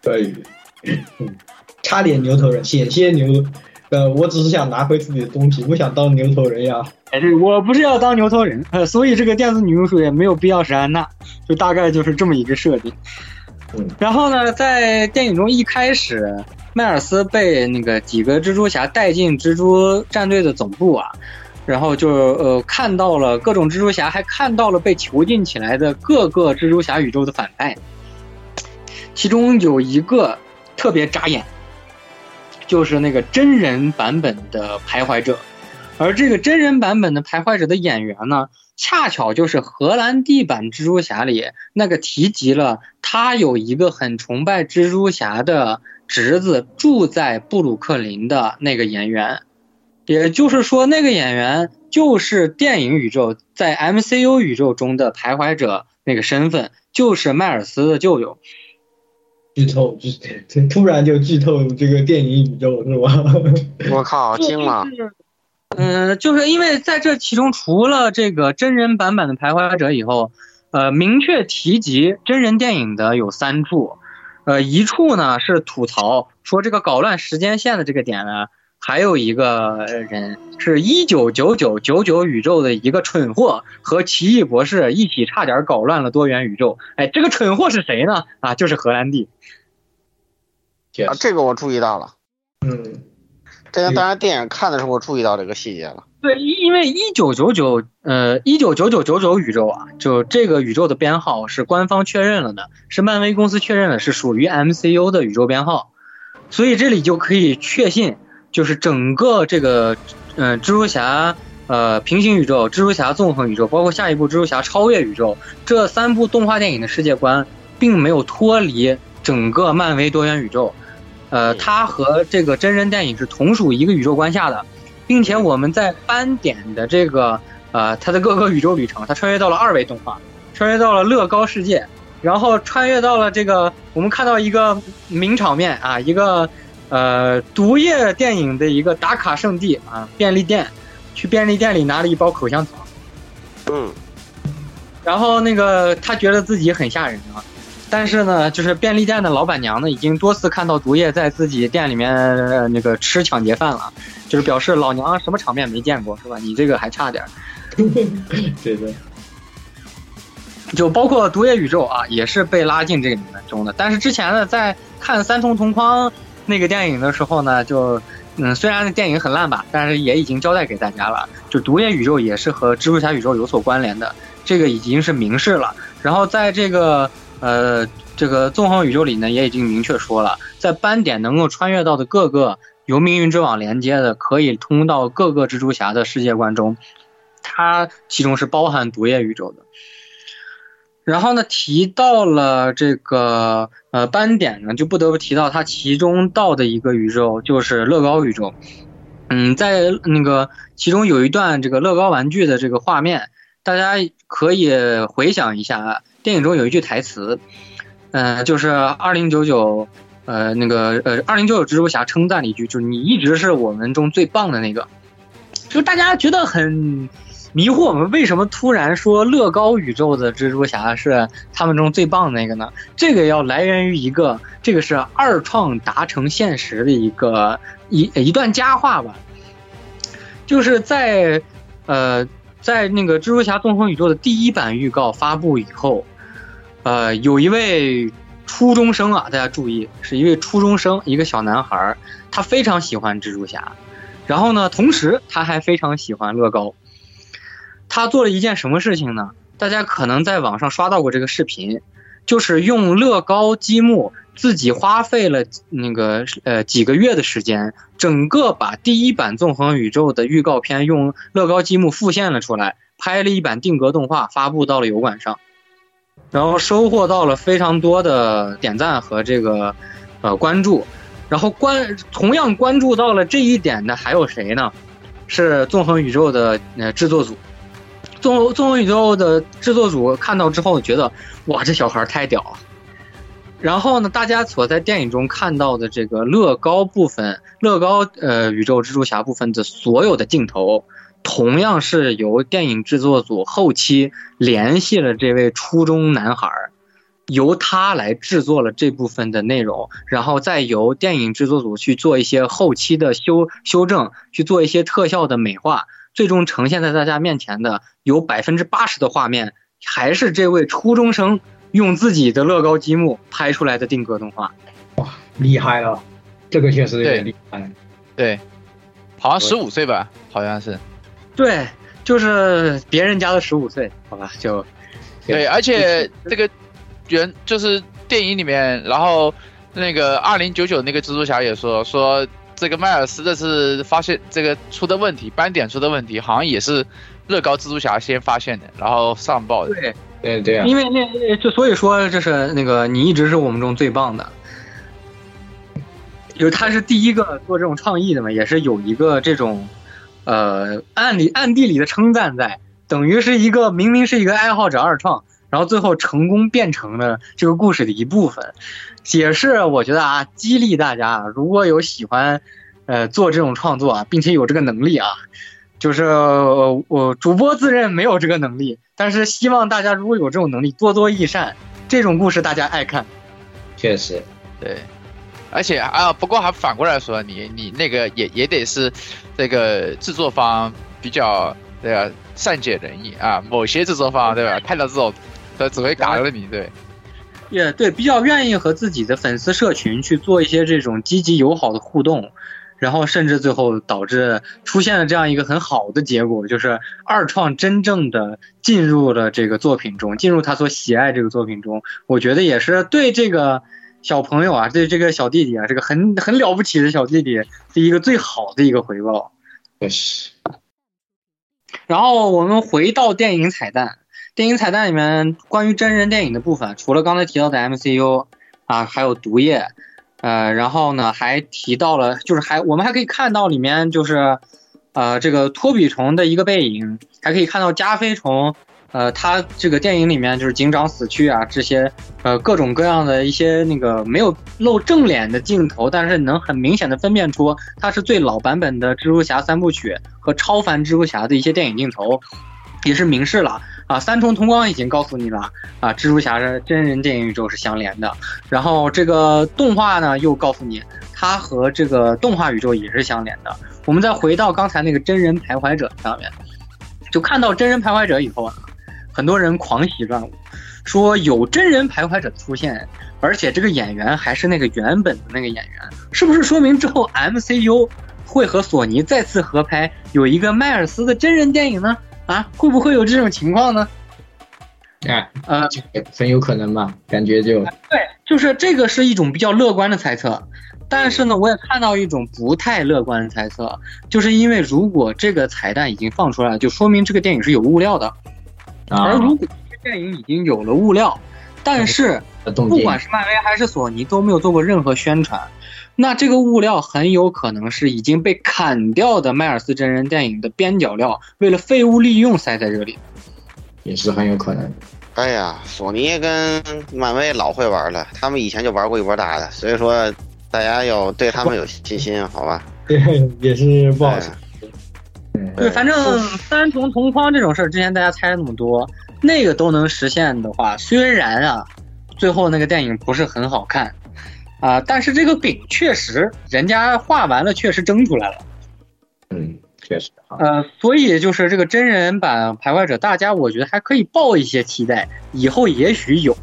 可以。嗯，差点牛头人，险些牛。呃，我只是想拿回自己的东西，不想当牛头人呀。哎，对我不是要当牛头人，呃，所以这个电子女巫术也没有必要是安娜，就大概就是这么一个设定。嗯，然后呢，在电影中一开始，迈尔斯被那个几个蜘蛛侠带进蜘蛛战队的总部啊，然后就呃看到了各种蜘蛛侠，还看到了被囚禁起来的各个蜘蛛侠宇宙的反派，其中有一个特别扎眼，就是那个真人版本的徘徊者。而这个真人版本的徘徊者的演员呢，恰巧就是荷兰弟版蜘蛛侠里那个提及了他有一个很崇拜蜘蛛侠的侄子住在布鲁克林的那个演员，也就是说，那个演员就是电影宇宙在 MCU 宇宙中的徘徊者那个身份，就是迈尔斯的舅舅。剧透，就是突然就剧透这个电影宇宙是吧？我靠，惊了！嗯，就是因为在这其中，除了这个真人版本的徘徊者以后，呃，明确提及真人电影的有三处，呃，一处呢是吐槽说这个搞乱时间线的这个点呢，还有一个人是一九九九九九宇宙的一个蠢货和奇异博士一起差点搞乱了多元宇宙。哎，这个蠢货是谁呢？啊，就是荷兰弟。啊，这个我注意到了。嗯。这个当然，电影看的时候我注意到这个细节了。对，因为一九九九，呃，一九九九九九宇宙啊，就这个宇宙的编号是官方确认了的，是漫威公司确认了，是属于 MCU 的宇宙编号，所以这里就可以确信，就是整个这个，呃，蜘蛛侠，呃，平行宇宙、蜘蛛侠纵横宇宙，包括下一部蜘蛛侠超越宇宙这三部动画电影的世界观，并没有脱离整个漫威多元宇宙。呃，它和这个真人电影是同属一个宇宙观下的，并且我们在斑点的这个呃它的各个宇宙旅程，它穿越到了二维动画，穿越到了乐高世界，然后穿越到了这个我们看到一个名场面啊，一个呃毒液电影的一个打卡圣地啊，便利店，去便利店里拿了一包口香糖，嗯，然后那个他觉得自己很吓人啊，但是呢，就是便利店的老板娘呢，已经多次看到毒液在自己店里面、呃那个吃抢劫饭了，就是表示老娘什么场面没见过是吧？你这个还差点对。对的，就包括毒液宇宙啊，也是被拉进这个里面中的。但是之前呢，在看三重同框那个电影的时候呢，就嗯，虽然那电影很烂吧，但是也已经交代给大家了，就毒液宇宙也是和蜘蛛侠宇宙有所关联的，这个已经是明示了。然后在这个呃这个纵横宇宙里呢，也已经明确说了，在斑点能够穿越到的各个由命运之网连接的，可以通到各个蜘蛛侠的世界观中，它其中是包含毒液宇宙的。然后呢，提到了这个呃斑点呢，就不得不提到它其中到的一个宇宙，就是乐高宇宙。嗯，在那个其中有一段这个乐高玩具的这个画面，大家可以回想一下啊，电影中有一句台词，呃，就是二零九九，呃，那个呃二零九九蜘蛛侠称赞了一句，就是你一直是我们中最棒的那个，就是大家觉得很。迷惑我们为什么突然说乐高宇宙的蜘蛛侠是他们中最棒的那个呢？这个要来源于一个，这个是二创达成现实的一个一一段佳话吧，就是在呃在那个蜘蛛侠纵横宇宙的第一版预告发布以后，呃有一位初中生啊，大家注意，是一位初中生，一个小男孩，他非常喜欢蜘蛛侠，然后呢，同时他还非常喜欢乐高。他做了一件什么事情呢？大家可能在网上刷到过这个视频，就是用乐高积木自己花费了那个呃几个月的时间，整个把第一版纵横宇宙的预告片用乐高积木复现了出来，拍了一版定格动画，发布到了油管上，然后收获到了非常多的点赞和这个呃关注，然后关同样关注到了这一点的还有谁呢？是纵横宇宙的呃制作组。纵纵横宇宙的制作组看到之后觉得，哇，这小孩太屌了。然后呢，大家所在电影中看到的这个乐高部分，乐高呃宇宙蜘蛛侠部分的所有的镜头，同样是由电影制作组后期联系了这位初中男孩，由他来制作了这部分的内容，然后再由电影制作组去做一些后期的修修正，去做一些特效的美化。最终呈现在大家面前的有百分之八十的画面，还是这位初中生用自己的乐高积木拍出来的定格动画。哇，厉害了！这个确实有点厉害。对，好像十五岁吧，好像是。对，就是别人家的十五岁，好吧，就。对，而且这个原就是电影里面，然后那个二零九九那个蜘蛛侠也说说。这个迈尔斯这次发现这个出的问题，斑点出的问题，好像也是乐高蜘蛛侠先发现的，然后上报的。对，对对啊。因为那就所以说，这是那个你一直是我们中最棒的，就是他是第一个做这种创意的嘛，也是有一个这种呃暗里暗地里的称赞在，等于是一个明明是一个爱好者二创，然后最后成功变成了这个故事的一部分。也是我觉得啊，激励大家，如果有喜欢，呃，做这种创作啊，并且有这个能力啊，就是我主播自认没有这个能力，但是希望大家如果有这种能力，多多益善，这种故事大家爱看。确实，对，而且啊，不过还反过来说，你你那个也也得是这个制作方比较对吧，善解人意啊，某些制作方对吧，看到这种，他只会嘎了你，对。也对，比较愿意和自己的粉丝社群去做一些这种积极友好的互动，然后甚至最后导致出现了这样一个很好的结果，就是二创真正的进入了这个作品中，进入他所喜爱这个作品中。我觉得也是对这个小朋友啊，对这个小弟弟啊，这个很很了不起的小弟弟的一个最好的一个回报。确实。然后我们回到电影彩蛋。电影彩蛋里面关于真人电影的部分，除了刚才提到的 MCU 啊，还有毒液，呃，然后呢还提到了，就是还我们还可以看到里面就是，呃，这个托比虫的一个背影，还可以看到加菲虫，呃，他这个电影里面就是警长死去啊，这些呃各种各样的一些那个没有露正脸的镜头，但是能很明显的分辨出它是最老版本的蜘蛛侠三部曲和超凡蜘蛛侠的一些电影镜头，也是明示了。啊，三重同光已经告诉你了啊，蜘蛛侠是真人电影宇宙是相连的，然后这个动画呢又告诉你它和这个动画宇宙也是相连的。我们再回到刚才那个真人徘徊者上面，就看到真人徘徊者以后啊，很多人狂喜乱舞，说有真人徘徊者出现，而且这个演员还是那个原本的那个演员，是不是说明之后 MCU 会和索尼再次合拍，有一个迈尔斯的真人电影呢？啊，会不会有这种情况呢？啊，呃，很有可能吧？感觉就对，就是这个是一种比较乐观的猜测，但是呢，我也看到一种不太乐观的猜测，就是因为如果这个彩蛋已经放出来了，就说明这个电影是有物料的，啊而如果这个电影已经有了物料，但是不管是漫威还是索尼都没有做过任何宣传，那这个物料很有可能是已经被砍掉的迈尔斯真人电影的边角料，为了废物利用塞在这里。也是很有可能。哎呀，索尼跟漫威老会玩了，他们以前就玩过一波大的，所以说大家要对他们有信心，好吧？对，也是不好说。对，反正三重同框这种事儿，之前大家猜了那么多，那个都能实现的话，虽然啊，最后那个电影不是很好看啊，但是这个饼确实人家画完了，确实蒸出来了。嗯，确实。呃，所以就是这个真人版徘徊者，大家我觉得还可以抱一些期待，以后也许有。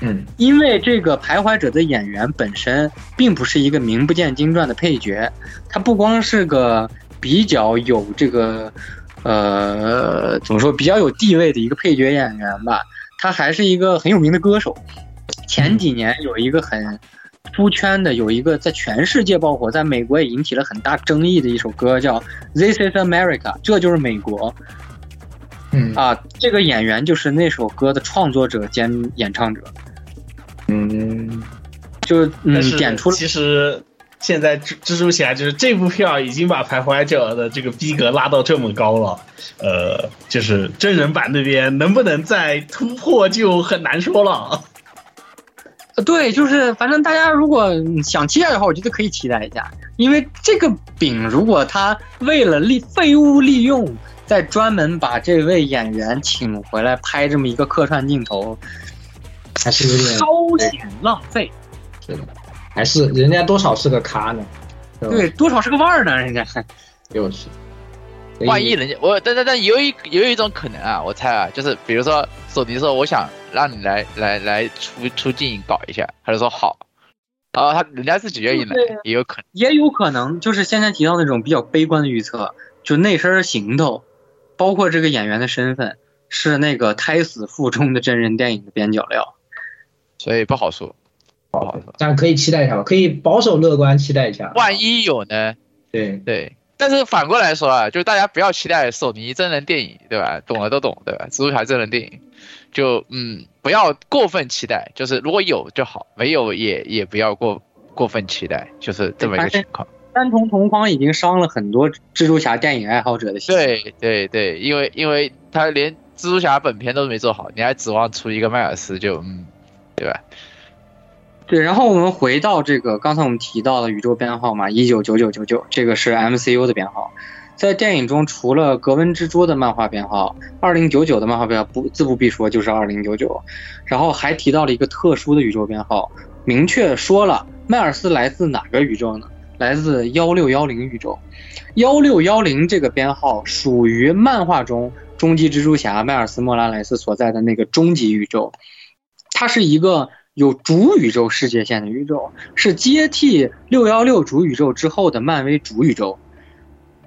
嗯，因为这个徘徊者的演员本身并不是一个名不见经传的配角，他不光是个比较有这个呃怎么说比较有地位的一个配角演员吧，他还是一个很有名的歌手。前几年有一个很出圈的，有一个在全世界爆火，在美国也引起了很大争议的一首歌，叫《This Is America》，这就是美国。嗯啊，这个演员就是那首歌的创作者兼演唱者。嗯，就嗯但是点出了其实现在蜘蜘蛛侠就是这部票已经把徘徊者的这个逼格拉到这么高了，呃，就是真人版那边能不能再突破就很难说了。呃对，就是反正大家如果想期待的话，我觉得可以期待一下，因为这个饼如果他为了利废物利用，再专门把这位演员请回来拍这么一个客串镜头，还是有点稍显浪费。是的，还是人家多少是个咖呢？对，多少是个腕儿呢，人家。就是。万一人家我，但但但有一有一种可能啊，我猜啊，就是比如说索尼说我想让你来来来出出镜搞一下，他就说好，然后他人家自己愿意来，也有可能。也有可能就是现在提到那种比较悲观的预测，就那身行头，包括这个演员的身份，是那个胎死腹中的真人电影的边角料，所以不好说，不好说。但可以期待一下吧，可以保守乐观期待一下。万一有呢？对对，但是反过来说啊，就大家不要期待索尼真人电影，对吧？懂的都懂，对吧？蜘蛛侠真人电影，就嗯，不要过分期待，就是如果有就好，没有也也不要过过分期待，就是这么一个情况。三重同框已经伤了很多蜘蛛侠电影爱好者的心。对对对，因为因为他连蜘蛛侠本片都没做好，你还指望出一个迈尔斯就嗯，对吧？对，然后我们回到这个刚才我们提到的宇宙编号嘛，一九九九九九，这个是 MCU 的编号。在电影中，除了格温蜘蛛的漫画编号，二零九九的漫画编号不自不必说就是二零九九，然后还提到了一个特殊的宇宙编号，明确说了迈尔斯来自哪个宇宙呢？来自幺六幺零宇宙。幺六幺零这个编号属于漫画中终极蜘蛛侠迈尔斯莫拉莱斯所在的那个终极宇宙，它是一个有主宇宙世界线的宇宙，是接替六幺六主宇宙之后的漫威主宇宙。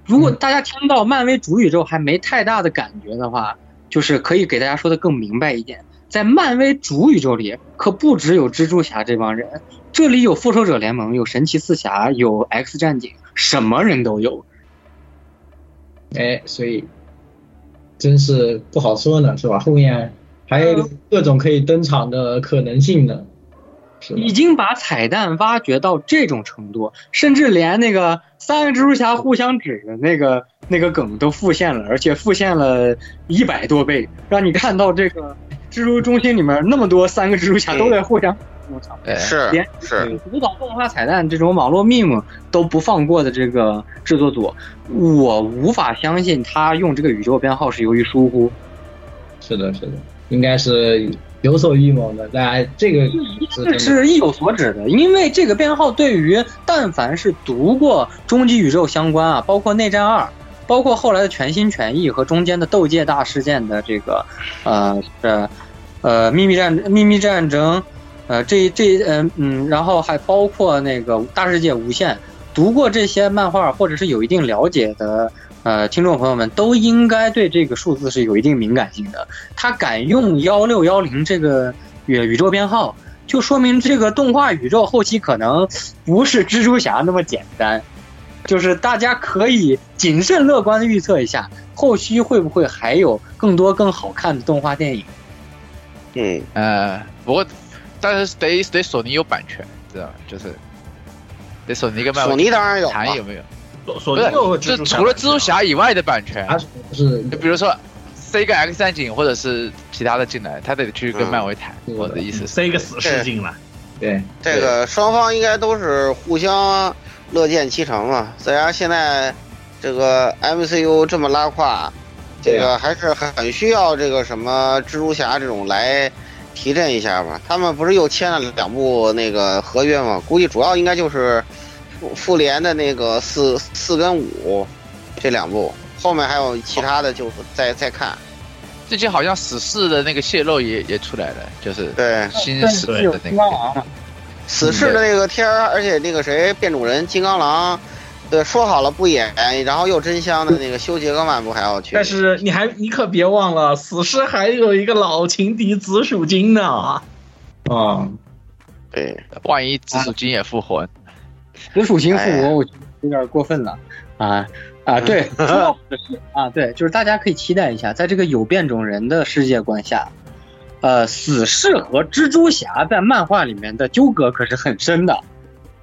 如果大家听到漫威主宇宙还没太大的感觉的话，就是可以给大家说的更明白一点，在漫威主宇宙里可不只有蜘蛛侠这帮人，这里有复仇者联盟，有神奇四侠，有 X 战警，什么人都有。哎，所以真是不好说呢，是吧？后面还有各种可以登场的可能性呢。已经把彩蛋挖掘到这种程度，甚至连那个三个蜘蛛侠互相指的那个那个梗都复现了，而且复现了一百多倍，让你看到这个蜘蛛中心里面那么多三个蜘蛛侠都在互相。是连是主导动画彩蛋这种网络 meme 都不放过的这个制作组，我无法相信他用这个宇宙编号是由于疏忽。是的，是的，应该是有所预谋的。大家这个是是意有所指的，因为这个编号对于但凡是读过终极宇宙相关啊，包括内战二，包括后来的全心全意和中间的斗界大事件的这个，呃呃呃秘密战秘密战争，呃这这嗯嗯，然后还包括那个大世界无限，读过这些漫画或者是有一定了解的。呃，听众朋友们都应该对这个数字是有一定敏感性的。他敢用幺六幺零这个宇宇宙编号，就说明这个动画宇宙后期可能不是蜘蛛侠那么简单。就是大家可以谨慎乐观的预测一下，后续会不会还有更多更好看的动画电影？嗯，呃，不过但是得得索尼有版权，知道吧？就是得索尼跟漫威索尼当然有谈有没有？不是，就除了蜘蛛侠以外的版权，啊是就比如说 Sega X 战警或者是其他的进来，他得去跟漫威谈。嗯我的意思是，塞一个死士进来，对，这个双方应该都是互相乐见其成嘛。虽然现在这个 MCU 这么拉胯，这个还是很需要这个什么蜘蛛侠这种来提振一下吧。他们不是又签了两部那个合约吗？估计主要应该就是复复联的那个四四跟五这两部，后面还有其他的就再再看。最近好像死侍的那个泄露也也出来了，就是对，新死对有的那个金刚狼，死侍的那个天儿，而且那个谁变种人金刚狼，对，说好了不演，然后又真香的那个休·杰克曼不还要去？但是你还你可别忘了，死侍还有一个老情敌紫薯精呢。啊，对，万一紫薯精也复活，紫薯星复哎活，我觉得有点过分了啊啊！对，啊，对，就是大家可以期待一下，在这个有变种人的世界观下，呃，死侍和蜘蛛侠在漫画里面的纠葛可是很深的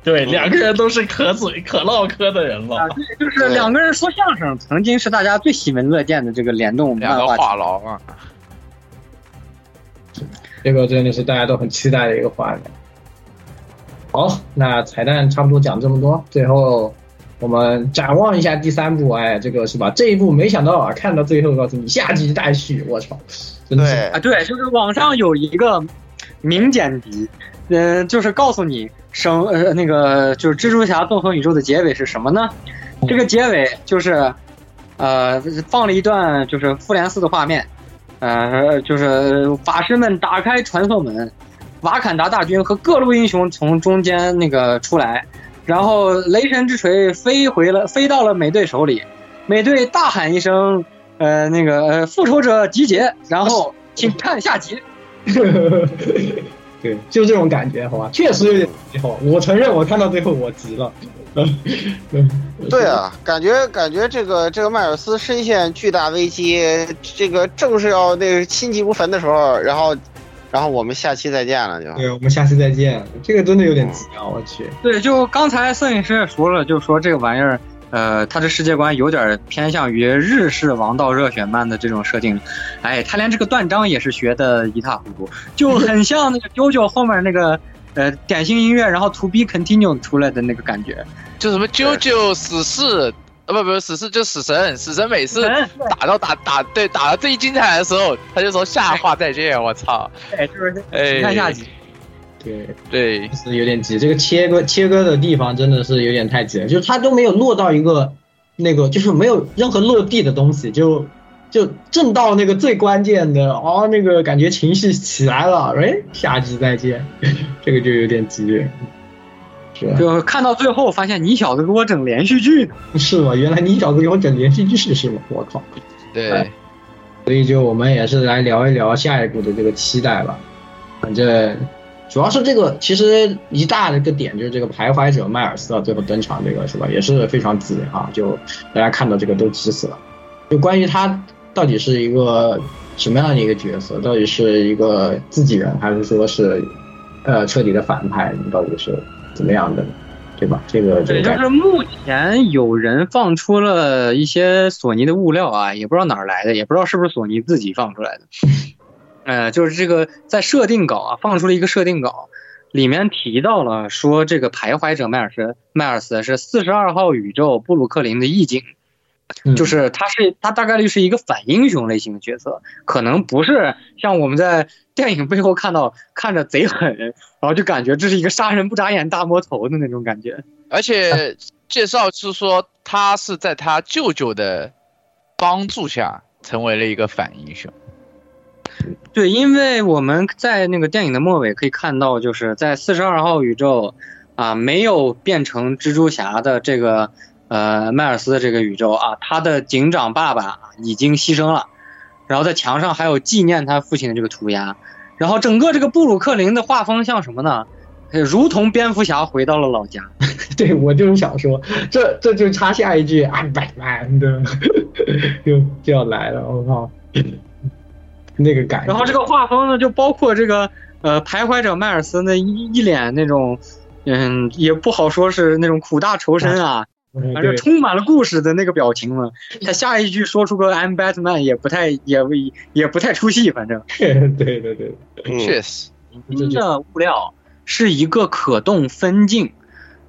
对，两个人都是可嘴可唠嗑的人啊，了。对，就是两个人说相声，曾经是大家最喜闻乐见的这个联动两个漫画话痨啊，这个真的是大家都很期待的一个画面。好，那彩蛋差不多讲这么多，最后我们展望一下第三部，哎，这个是吧？这一部没想到啊，看到最后告诉你下集待续，我操，真的啊，对，就是网上有一个名剪辑，嗯、就是告诉你生呃那个就是蜘蛛侠纵横宇宙的结尾是什么呢？这个结尾就是呃放了一段就是复联四的画面，呃就是法师们打开传送门，瓦坎达大军和各路英雄从中间那个出来，然后雷神之锤飞回了飞到了美队手里，美队大喊一声。呃，那个呃，复仇者集结，然后 请看下集。对，就这种感觉，好吧？确实有点急，好，我承认我看到最后我急了。嗯，对啊，感觉感觉这个这个迈尔斯深陷巨大危机，这个正是要那个心急如焚的时候，然后然后我们下期再见了就。对，我们下期再见。这个真的有点急啊，我去。对，就刚才摄影师也说了，就说这个玩意儿，呃，它的世界观有点偏向于日式王道热血漫的这种设定。哎，他连这个断章也是学的一塌糊涂，就很像那个 JoJo 后面那个呃典型音乐，然后 To Be Continued 出来的那个感觉。就什么 JoJo 死侍，呃不不死侍就死神，死神每次嗯打到打打对打到最精彩的时候，他就说下话再见，我操，哎，就是哎，看下集。对，对，是有点急。这个切割切割的地方真的是有点太急了，就是他都没有落到一个那个，就是没有任何落地的东西，就就正到那个最关键的哦，那个感觉情绪起来了，哎，下集再见，这个就有点急。就看到最后发现你小子给我整连续剧呢。是吗？原来你小子给我整连续剧是吗？我靠！对哎，所以就我们也是来聊一聊下一步的这个期待吧。反正主要是这个，其实一大的一个点就是这个徘徊者迈尔斯啊，最后登场这个是吧，也是非常急啊，就大家看到这个都急死了。就关于他到底是一个什么样的一个角色，到底是一个自己人，还是说是呃彻底的反派，你到底是怎么样的，对吧？这个这对，个是目前有人放出了一些索尼的物料啊，也不知道哪儿来的，也不知道是不是索尼自己放出来的。呃，就是这个在设定稿啊，放出了一个设定稿，里面提到了说这个徘徊者迈尔斯迈尔斯是四十二号宇宙布鲁克林的义警，嗯就是他是他大概率是一个反英雄类型的角色，可能不是像我们在电影背后看到看着贼狠，然后就感觉这是一个杀人不眨眼大魔头的那种感觉。而且介绍是说他是在他舅舅的帮助下成为了一个反英雄。对，因为我们在那个电影的末尾可以看到，就是在四十二号宇宙啊，没有变成蜘蛛侠的这个呃迈尔斯的这个宇宙啊，他的警长爸爸已经牺牲了，然后在墙上还有纪念他父亲的这个涂鸦，然后整个这个布鲁克林的画风像什么呢？呃如同蝙蝠侠回到了老家。对我就是想说，这这就插下一句啊，Batman 的，就就要来了，我靠，那个感觉。然后这个画风呢，就包括这个呃徘徊者迈尔斯那一一脸那种，嗯，也不好说是那种苦大仇深啊，嗯反正充满了故事的那个表情嘛。他下一句说出个 I'm Batman 也不太也也不太出戏，反正。对对对。确实，新的物料是一个可动分镜，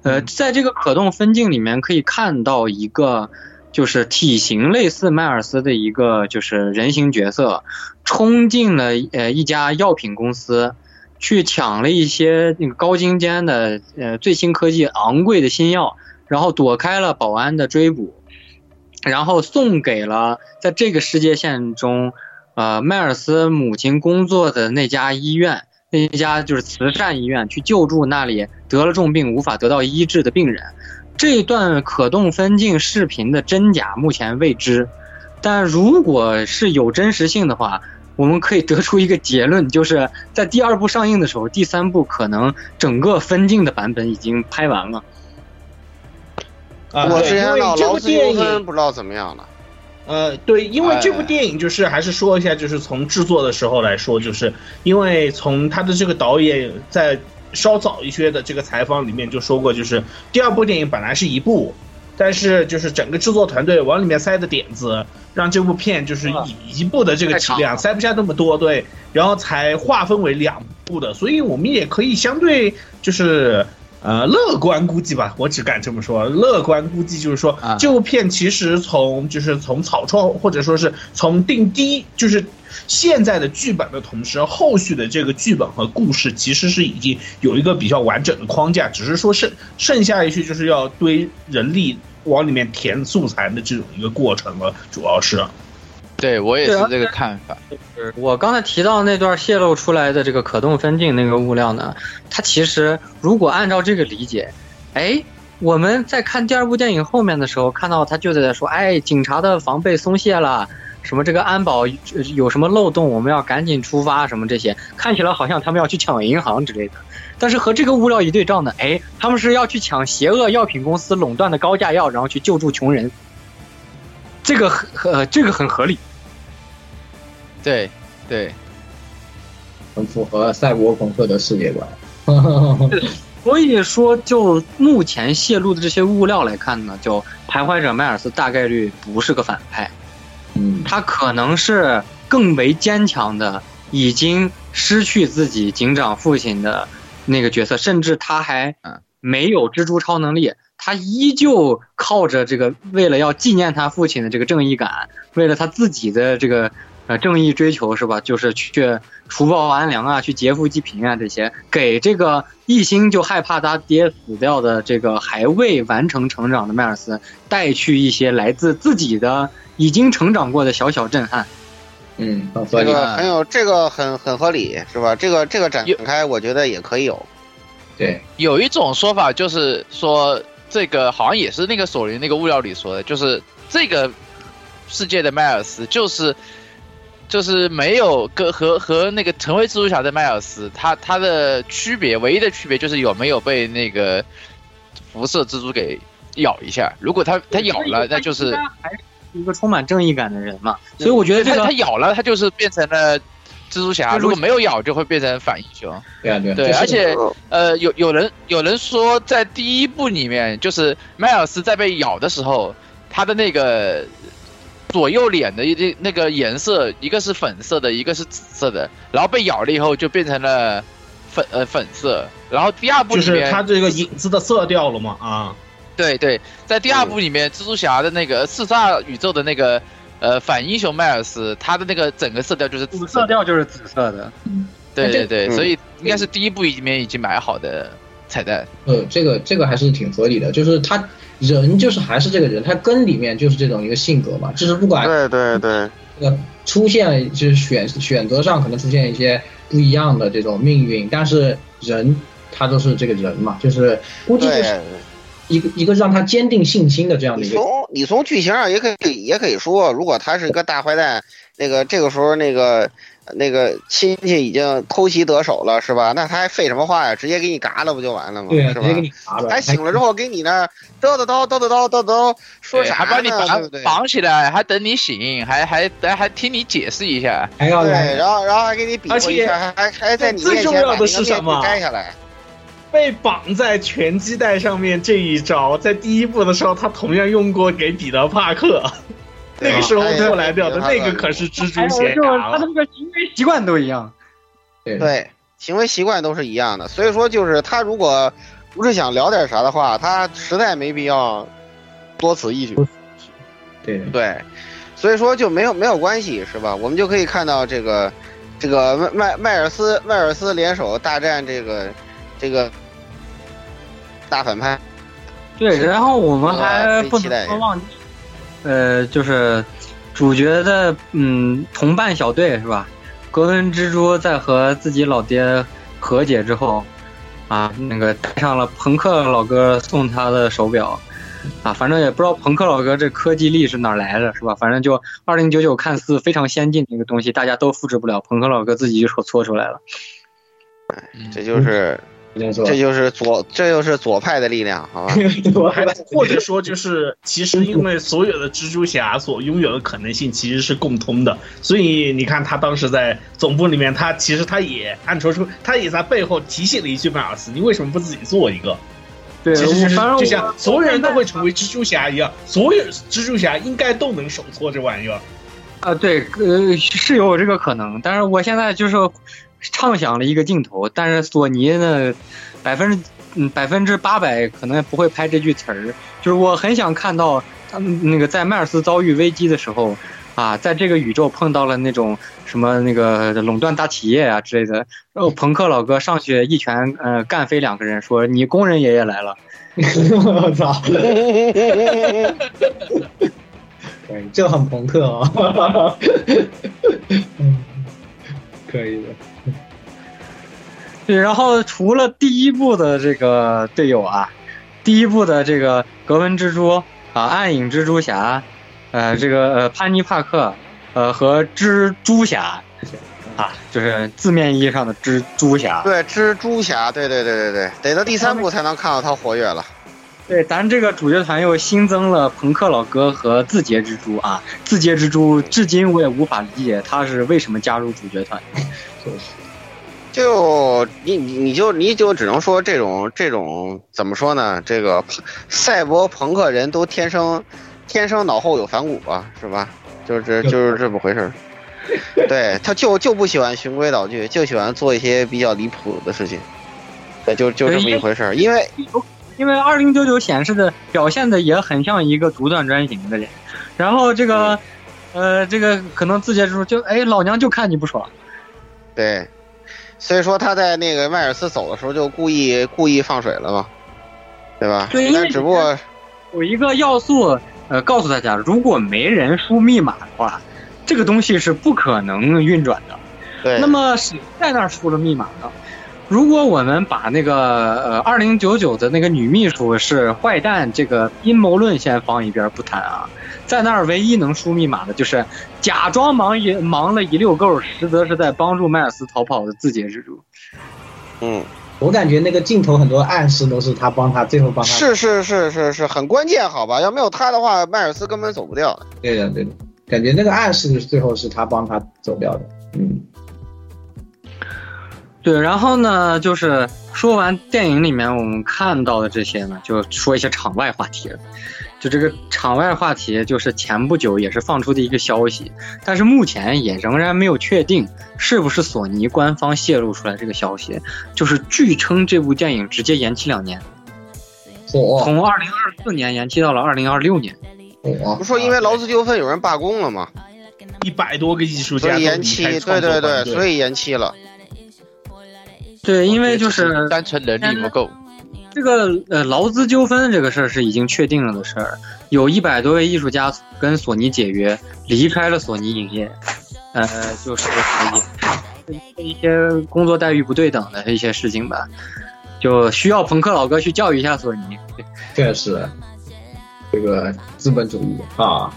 呃，在这个可动分镜里面可以看到一个就是体型类似迈尔斯的一个就是人形角色，冲进了呃一家药品公司，去抢了一些那个高精尖的呃最新科技昂贵的新药，然后躲开了保安的追捕，然后送给了在这个世界线中，呃迈尔斯母亲工作的那家医院。那家就是慈善医院，去救助那里得了重病无法得到医治的病人。这段可动分镜视频的真假目前未知，但如果是有真实性的话，我们可以得出一个结论，就是在第二部上映的时候，第三部可能整个分镜的版本已经拍完了。啊，我之对因为前闹劳这部电斯纠纷影，不知道怎么样了。呃，对，因为这部哎电影就是还是说一下，就是从制作的时候来说，就是因为从他的这个导演在稍早一些的这个采访里面就说过，就是第二部电影本来是一部，但是就是整个制作团队往里面塞的点子，让这部片就是以一部的这个体量塞不下那么多，对，然后才划分为两部的，所以我们也可以相对就是。呃，乐观估计吧，我只敢这么说。乐观估计就是说，啊这部片其实从就是从草创或者说是从定低，就是现在的剧本的同时，后续的这个剧本和故事其实是已经有一个比较完整的框架，只是说剩剩下一些就是要堆人力往里面填素材的这种一个过程了，主要是。对我也是这个看法。我刚才提到那段泄露出来的这个可动分镜那个物料呢，它其实如果按照这个理解，哎，我们在看第二部电影后面的时候，看到他就在说，哎，警察的防备松懈了，什么这个安保呃有什么漏洞，我们要赶紧出发，什么这些，看起来好像他们要去抢银行之类的。但是和这个物料一对照呢，哎，他们是要去抢邪恶药品公司垄断的高价药，然后去救助穷人。这个很呃，这个很合理。对对，很符合赛博朋克的世界观。所以说，就目前泄露的这些物料来看呢，就徘徊者迈尔斯大概率不是个反派，嗯，他可能是更为坚强的，已经失去自己警长父亲的那个角色，甚至他还嗯。没有蜘蛛超能力，他依旧靠着这个为了要纪念他父亲的这个正义感，为了他自己的这个呃正义追求是吧？就是去除暴安良啊，去劫富济贫啊这些，给这个一心就害怕他爹死掉的这个还未完成成长的迈尔斯带去一些来自自己的已经成长过的小小震撼。嗯。这个很有这个很很合理，是吧？这个这个展开，我觉得也可以有。对，有一种说法就是说，这个好像也是那个索林那个物料里说的，就是这个世界的迈尔斯就是就是没有跟和和那个成为蜘蛛侠的迈尔斯，他他的区别唯一的区别就是有没有被那个辐射蜘蛛给咬一下。如果他他咬了，那就是还是一个充满正义感的人嘛。所以我觉得这个他他咬了，他就是变成了蜘蛛侠；蜘蛛侠如果没有咬，就会变成反英雄。对啊，对啊，对，而且呃，有有人有人说，在第一部里面，就是迈尔斯在被咬的时候，他的那个左右脸的一那个颜色，一个是粉色的，一个是紫色的，然后被咬了以后就变成了粉呃粉色。然后第二部就里面是它这个影子的色调了嘛啊，对对，在第二部里面，蜘蛛侠的那个四十二宇宙的那个呃反英雄迈尔斯，他的那个整个色调就是紫色调就是紫色的。对对对，嗯所以应该是第一部里面已经买好的彩蛋。呃，这个这个还是挺合理的，就是他人就是还是这个人，他根里面就是这种一个性格嘛，就是不管对对对，这个出现就是选选择上可能出现一些不一样的这种命运，但是人他都是这个人嘛，就是估计就是。一个一个让他坚定信心的这样的一个。你从你从剧情上也可以也可以说，如果他是一个大坏蛋，那个这个时候那个那个亲戚已经偷袭得手了，是吧？那他还废什么话呀？直接给你嘎了不就完了吗？对啊，是吧直接给？你嘎了。还醒了之后给你那儿叨叨叨叨叨叨叨叨说啥呢？还把你绑对不对？绑起来，还等你醒，还还还还听你解释一下。对，还要对，然后然后还给你比划而且一下，还还还在你面最重要的前把那个是什么面具摘下来。被绑在拳击带上面这一招，在第一部的时候他同样用过给彼得帕克，那个时候过来掉的那个可是蜘蛛侠就他了的。那个行为习惯都一样。对对，行为习惯都是一样的，所以说就是他如果不是想聊点啥的话，他实在没必要多此一举。对对，所以说就没有没有关系，是吧？我们就可以看到这个这个迈迈迈尔斯迈尔斯联手大战这个这个大反派。对，然后我们还不能忘记，呃，就是主角的嗯同伴小队是吧？格温蜘蛛在和自己老爹和解之后，啊，那个戴上了朋克老哥送他的手表，啊，反正也不知道朋克老哥这科技力是哪来的，是吧？反正就二零九九看似非常先进的一个东西，大家都复制不了，朋克老哥自己就手搓出来了。这就是这就是左这就是左派的力量，好吧？还或者说就是，其实因为所有的蜘蛛侠所拥有的可能性其实是共通的，所以你看他当时在总部里面，他其实他也暗戳戳，他也在背后提醒了一句迈尔斯：“你为什么不自己做一个？”对，其实就像所有人都会成为蜘蛛侠一样，所有蜘蛛侠应该都能手搓这玩意儿。啊，对，呃，是有这个可能，但是我现在就是畅想了一个镜头，但是索尼呢，百分之嗯百分之八百可能也不会拍这句词儿，就是我很想看到他们那个在迈尔斯遭遇危机的时候。啊，在这个宇宙碰到了那种什么那个垄断大企业啊之类的，然后朋克老哥上去一拳呃干飞两个人，说你工人爷爷来了，我操！对，这很朋克啊、嗯，可以的。对，然后除了第一部的这个队友啊，第一部的这个格温蜘蛛啊，暗影蜘蛛侠，呃，这个呃潘尼帕克，呃和蜘蛛侠啊，就是字面意义上的蜘蛛侠。对，蜘蛛侠，对对对对对，得到第三部才能看到他活跃了。对，咱这个主角团又新增了朋克老哥和字节蜘蛛啊，字节蜘蛛至今我也无法理解他是为什么加入主角团。就你你你就你就只能说这种这种怎么说呢？这个赛博朋克人都天生天生脑后有反骨吧，是吧？就是就是这么回事儿。对，他就就不喜欢循规蹈矩，就喜欢做一些比较离谱的事情。对，就就这么一回事儿。因为因为二零九九显示的表现的也很像一个独断专行的人，然后这个，呃，这个可能字节蜘蛛就哎老娘就看你不爽，对，所以说他在那个迈尔斯走的时候就故意故意放水了嘛，对吧？对但只不过有一个要素，呃，告诉大家，如果没人输密码的话，这个东西是不可能运转的。对，那么谁在那儿输了密码呢？如果我们把那个呃二零九九的那个女秘书是坏蛋这个阴谋论先放一边不谈啊，在那儿唯一能输密码的就是假装忙一忙了一溜够，实则是在帮助迈尔斯逃跑的字节蜘蛛。嗯，我感觉那个镜头很多暗示都是他帮他，最后帮他。是是是是是很关键，好吧？要没有他的话，迈尔斯根本走不掉。对的对的，感觉那个暗示最后是他帮他走掉的。嗯，对，然后呢，就是说完电影里面我们看到的这些呢，就说一些场外话题了。就这个场外话题，就是前不久也是放出的一个消息，但是目前也仍然没有确定是不是索尼官方泄露出来这个消息。就是据称这部电影直接延期两年。火从二零二四年延期到了二零二六年。火不说因为劳资纠纷有人罢工了吗？一百多个艺术家所以延期，对对对，所以以延期了。对，因为就是单纯能力不够。这个呃劳资纠纷这个事儿是已经确定了的事儿，有一百多位艺术家跟索尼解约，离开了索尼影业，呃，就是 一些工作待遇不对等的一些事情吧，就需要朋克老哥去教育一下索尼。确实，这个资本主义啊，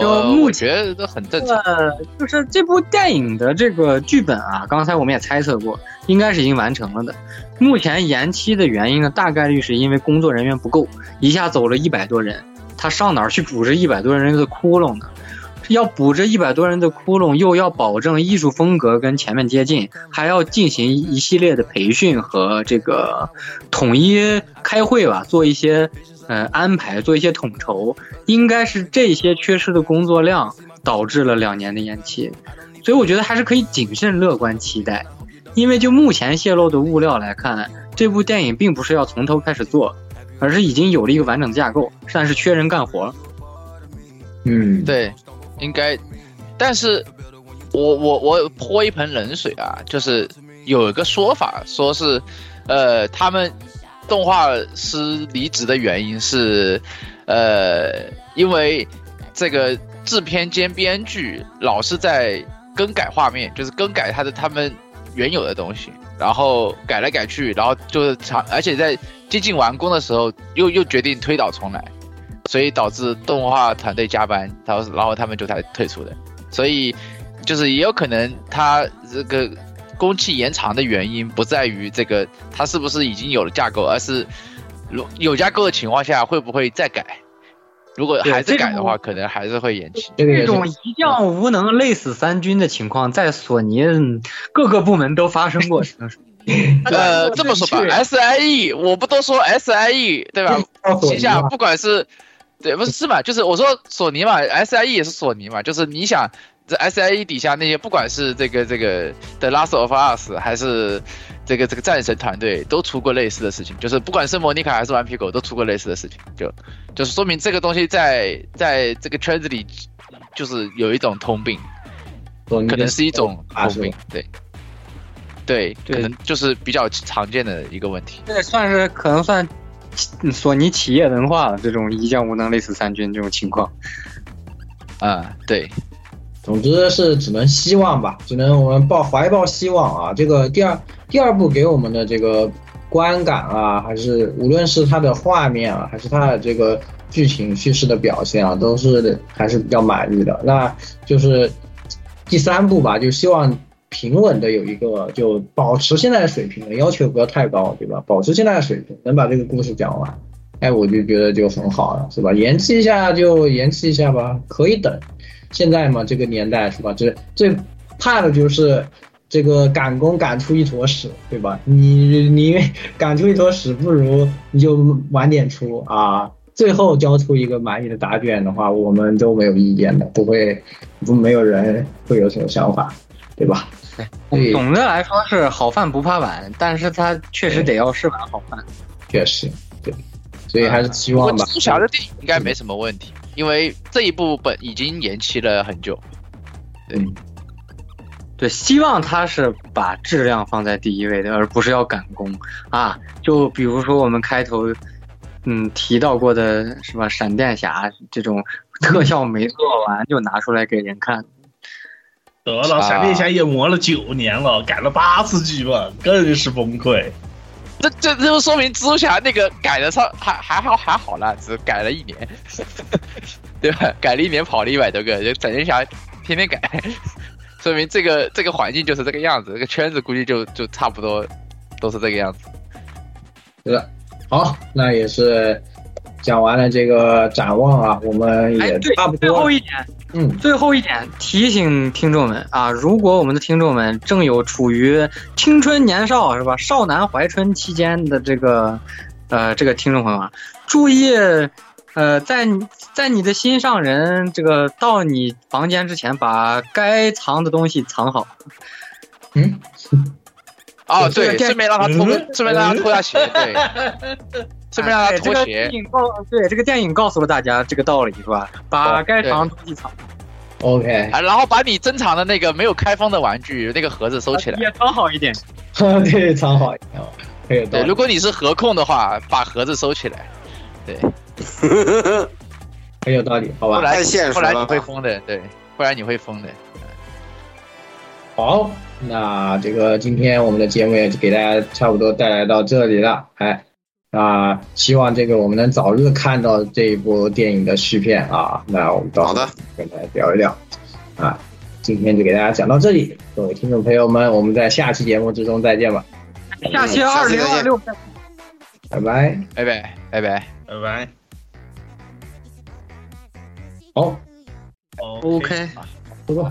就呃，目我觉得都很正常。呃，就是这部电影的这个剧本啊，刚才我们也猜测过，应该是已经完成了的。目前延期的原因呢，大概率是因为工作人员不够，一下走了一百多人，他上哪儿去补这一百多人的窟窿呢？要补这一百多人的窟窿，又要保证艺术风格跟前面接近，还要进行一系列的培训和这个统一开会吧，做一些呃安排，做一些统筹。应该是这些缺失的工作量导致了两年的延期，所以我觉得还是可以谨慎乐观期待。因为就目前泄露的物料来看，这部电影并不是要从头开始做，而是已经有了一个完整的架构，但是缺人干活。嗯，对，应该，但是我我我泼一盆冷水啊，就是有一个说法，说是，呃，他们动画师离职的原因是，呃，因为这个制片兼编剧老是在更改画面，就是更改他的他们原有的东西，然后改来改去，然后就是长，而且在接近完工的时候又又决定推倒重来。所以导致动画团队加班，然后然后他们就才退出的。所以就是也有可能他这个工期延长的原因不在于这个它是不是已经有了架构，而是如有架构的情况下会不会再改。如果还是改的话，可能还是会延期。这种一将无能累死三军的情况，在索尼嗯各个部门都发生过。呃，这么说吧，SIE 我不多说，SIE 对吧？旗下不管是对，不是是嘛？就是我说索尼嘛，SIE 也是索尼嘛。就是你想，这 SIE 底下那些，不管是这个这个 The Last of Us，还是这个这个战神团队，都出过类似的事情。就是不管是莫妮卡还是顽皮狗，都出过类似的事情。就就是说明这个东西在在这个圈子里，就是有一种通病，可能是一种通病。对，对，可能就是比较常见的一个问题。这算是可能算。索尼企业文化这种一将无能累死三军这种情况，啊，对，总之是只能希望吧，只能我们抱怀抱希望啊。这个第二第二部给我们的这个观感啊，还是无论是它的画面啊，还是它的这个剧情叙事的表现啊，都是还是比较满意的。那就是第三部吧，就希望。平稳的有一个，就保持现在的水平，要求不要太高，对吧？保持现在的水平，能把这个故事讲完，哎，我就觉得就很好了，是吧？延期一下就延期一下吧，可以等。现在嘛，这个年代是吧？这最怕的就是这个赶工赶出一坨屎，对吧？你你 赶出一坨屎，不如你就晚点出啊，最后交出一个满意的答卷的话，我们都没有意见的，不会不没有人会有什么想法，对吧？对，总的来说是好饭不怕晚，但是他确实得要是碗好饭。确实，对，所以还是希望吧。蜘蛛侠的电影应该没什么问题，因为这一部本已经延期了很久。对，对，希望他是把质量放在第一位的，而不是要赶工啊。就比如说我们开头嗯提到过的什么，闪电侠这种特效没做完就拿出来给人看。得了，闪电侠也磨了九年了，改了八次剧本，更是崩溃。这这就说明蜘蛛侠那个改的差还还好还好啦，只改了一年，对吧？改了一年跑了一百多个，就闪电侠天天改，说明这个这个环境就是这个样子，这个圈子估计就就差不多都是这个样子。对吧，好，那也是讲完了这个展望啊，我们也差不多。最后一点。嗯，最后一点提醒听众们啊，如果我们的听众们正有处于青春年少是吧，少男怀春期间的这个呃这个听众朋友啊，注意呃在在你的心上人这个到你房间之前，把该藏的东西藏好。嗯，哦，对，顺便让他脱个，顺便让他脱下鞋，对，顺便让他对这个脱鞋电。影告对这个电影告诉了大家这个道理是吧？把该藏东西藏，OK，啊，然后把你珍藏的那个没有开封的玩具那个盒子收起来。也藏好一点。对，藏好一点，可以有道对，理如果你是盒控的话，把盒子收起来。对，很有道理，好吧？后来太现实后来你会疯的，对，不然你会疯的。好，那这个今天我们的节目也给大家差不多带来到这里了，哎，那希望这个我们能早日看到这一部电影的续片啊，那我们到时候好的跟大家聊一聊啊。今天就给大家讲到这里，各位听众朋友们，我们在下期节目之中再见吧，下期二零二六，拜拜。拜拜，拜拜。拜拜。好，OK，不错。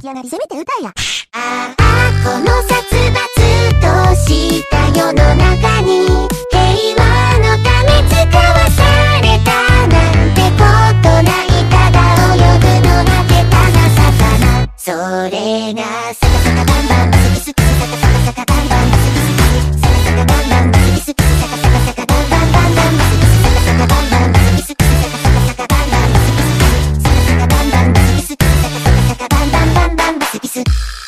き上がりせめて歌えやああこの殺伐とした世の中に平和のため使わされたなんてことないただ泳ぐのが下手な魚それがサカサカバンバンバスキスキサカサカサカバンバンバスキスキサカサカバンバンバスキスキサカサカサカバンバンバンバンバスキスキサカサカバンバンバスキスキサカサカです。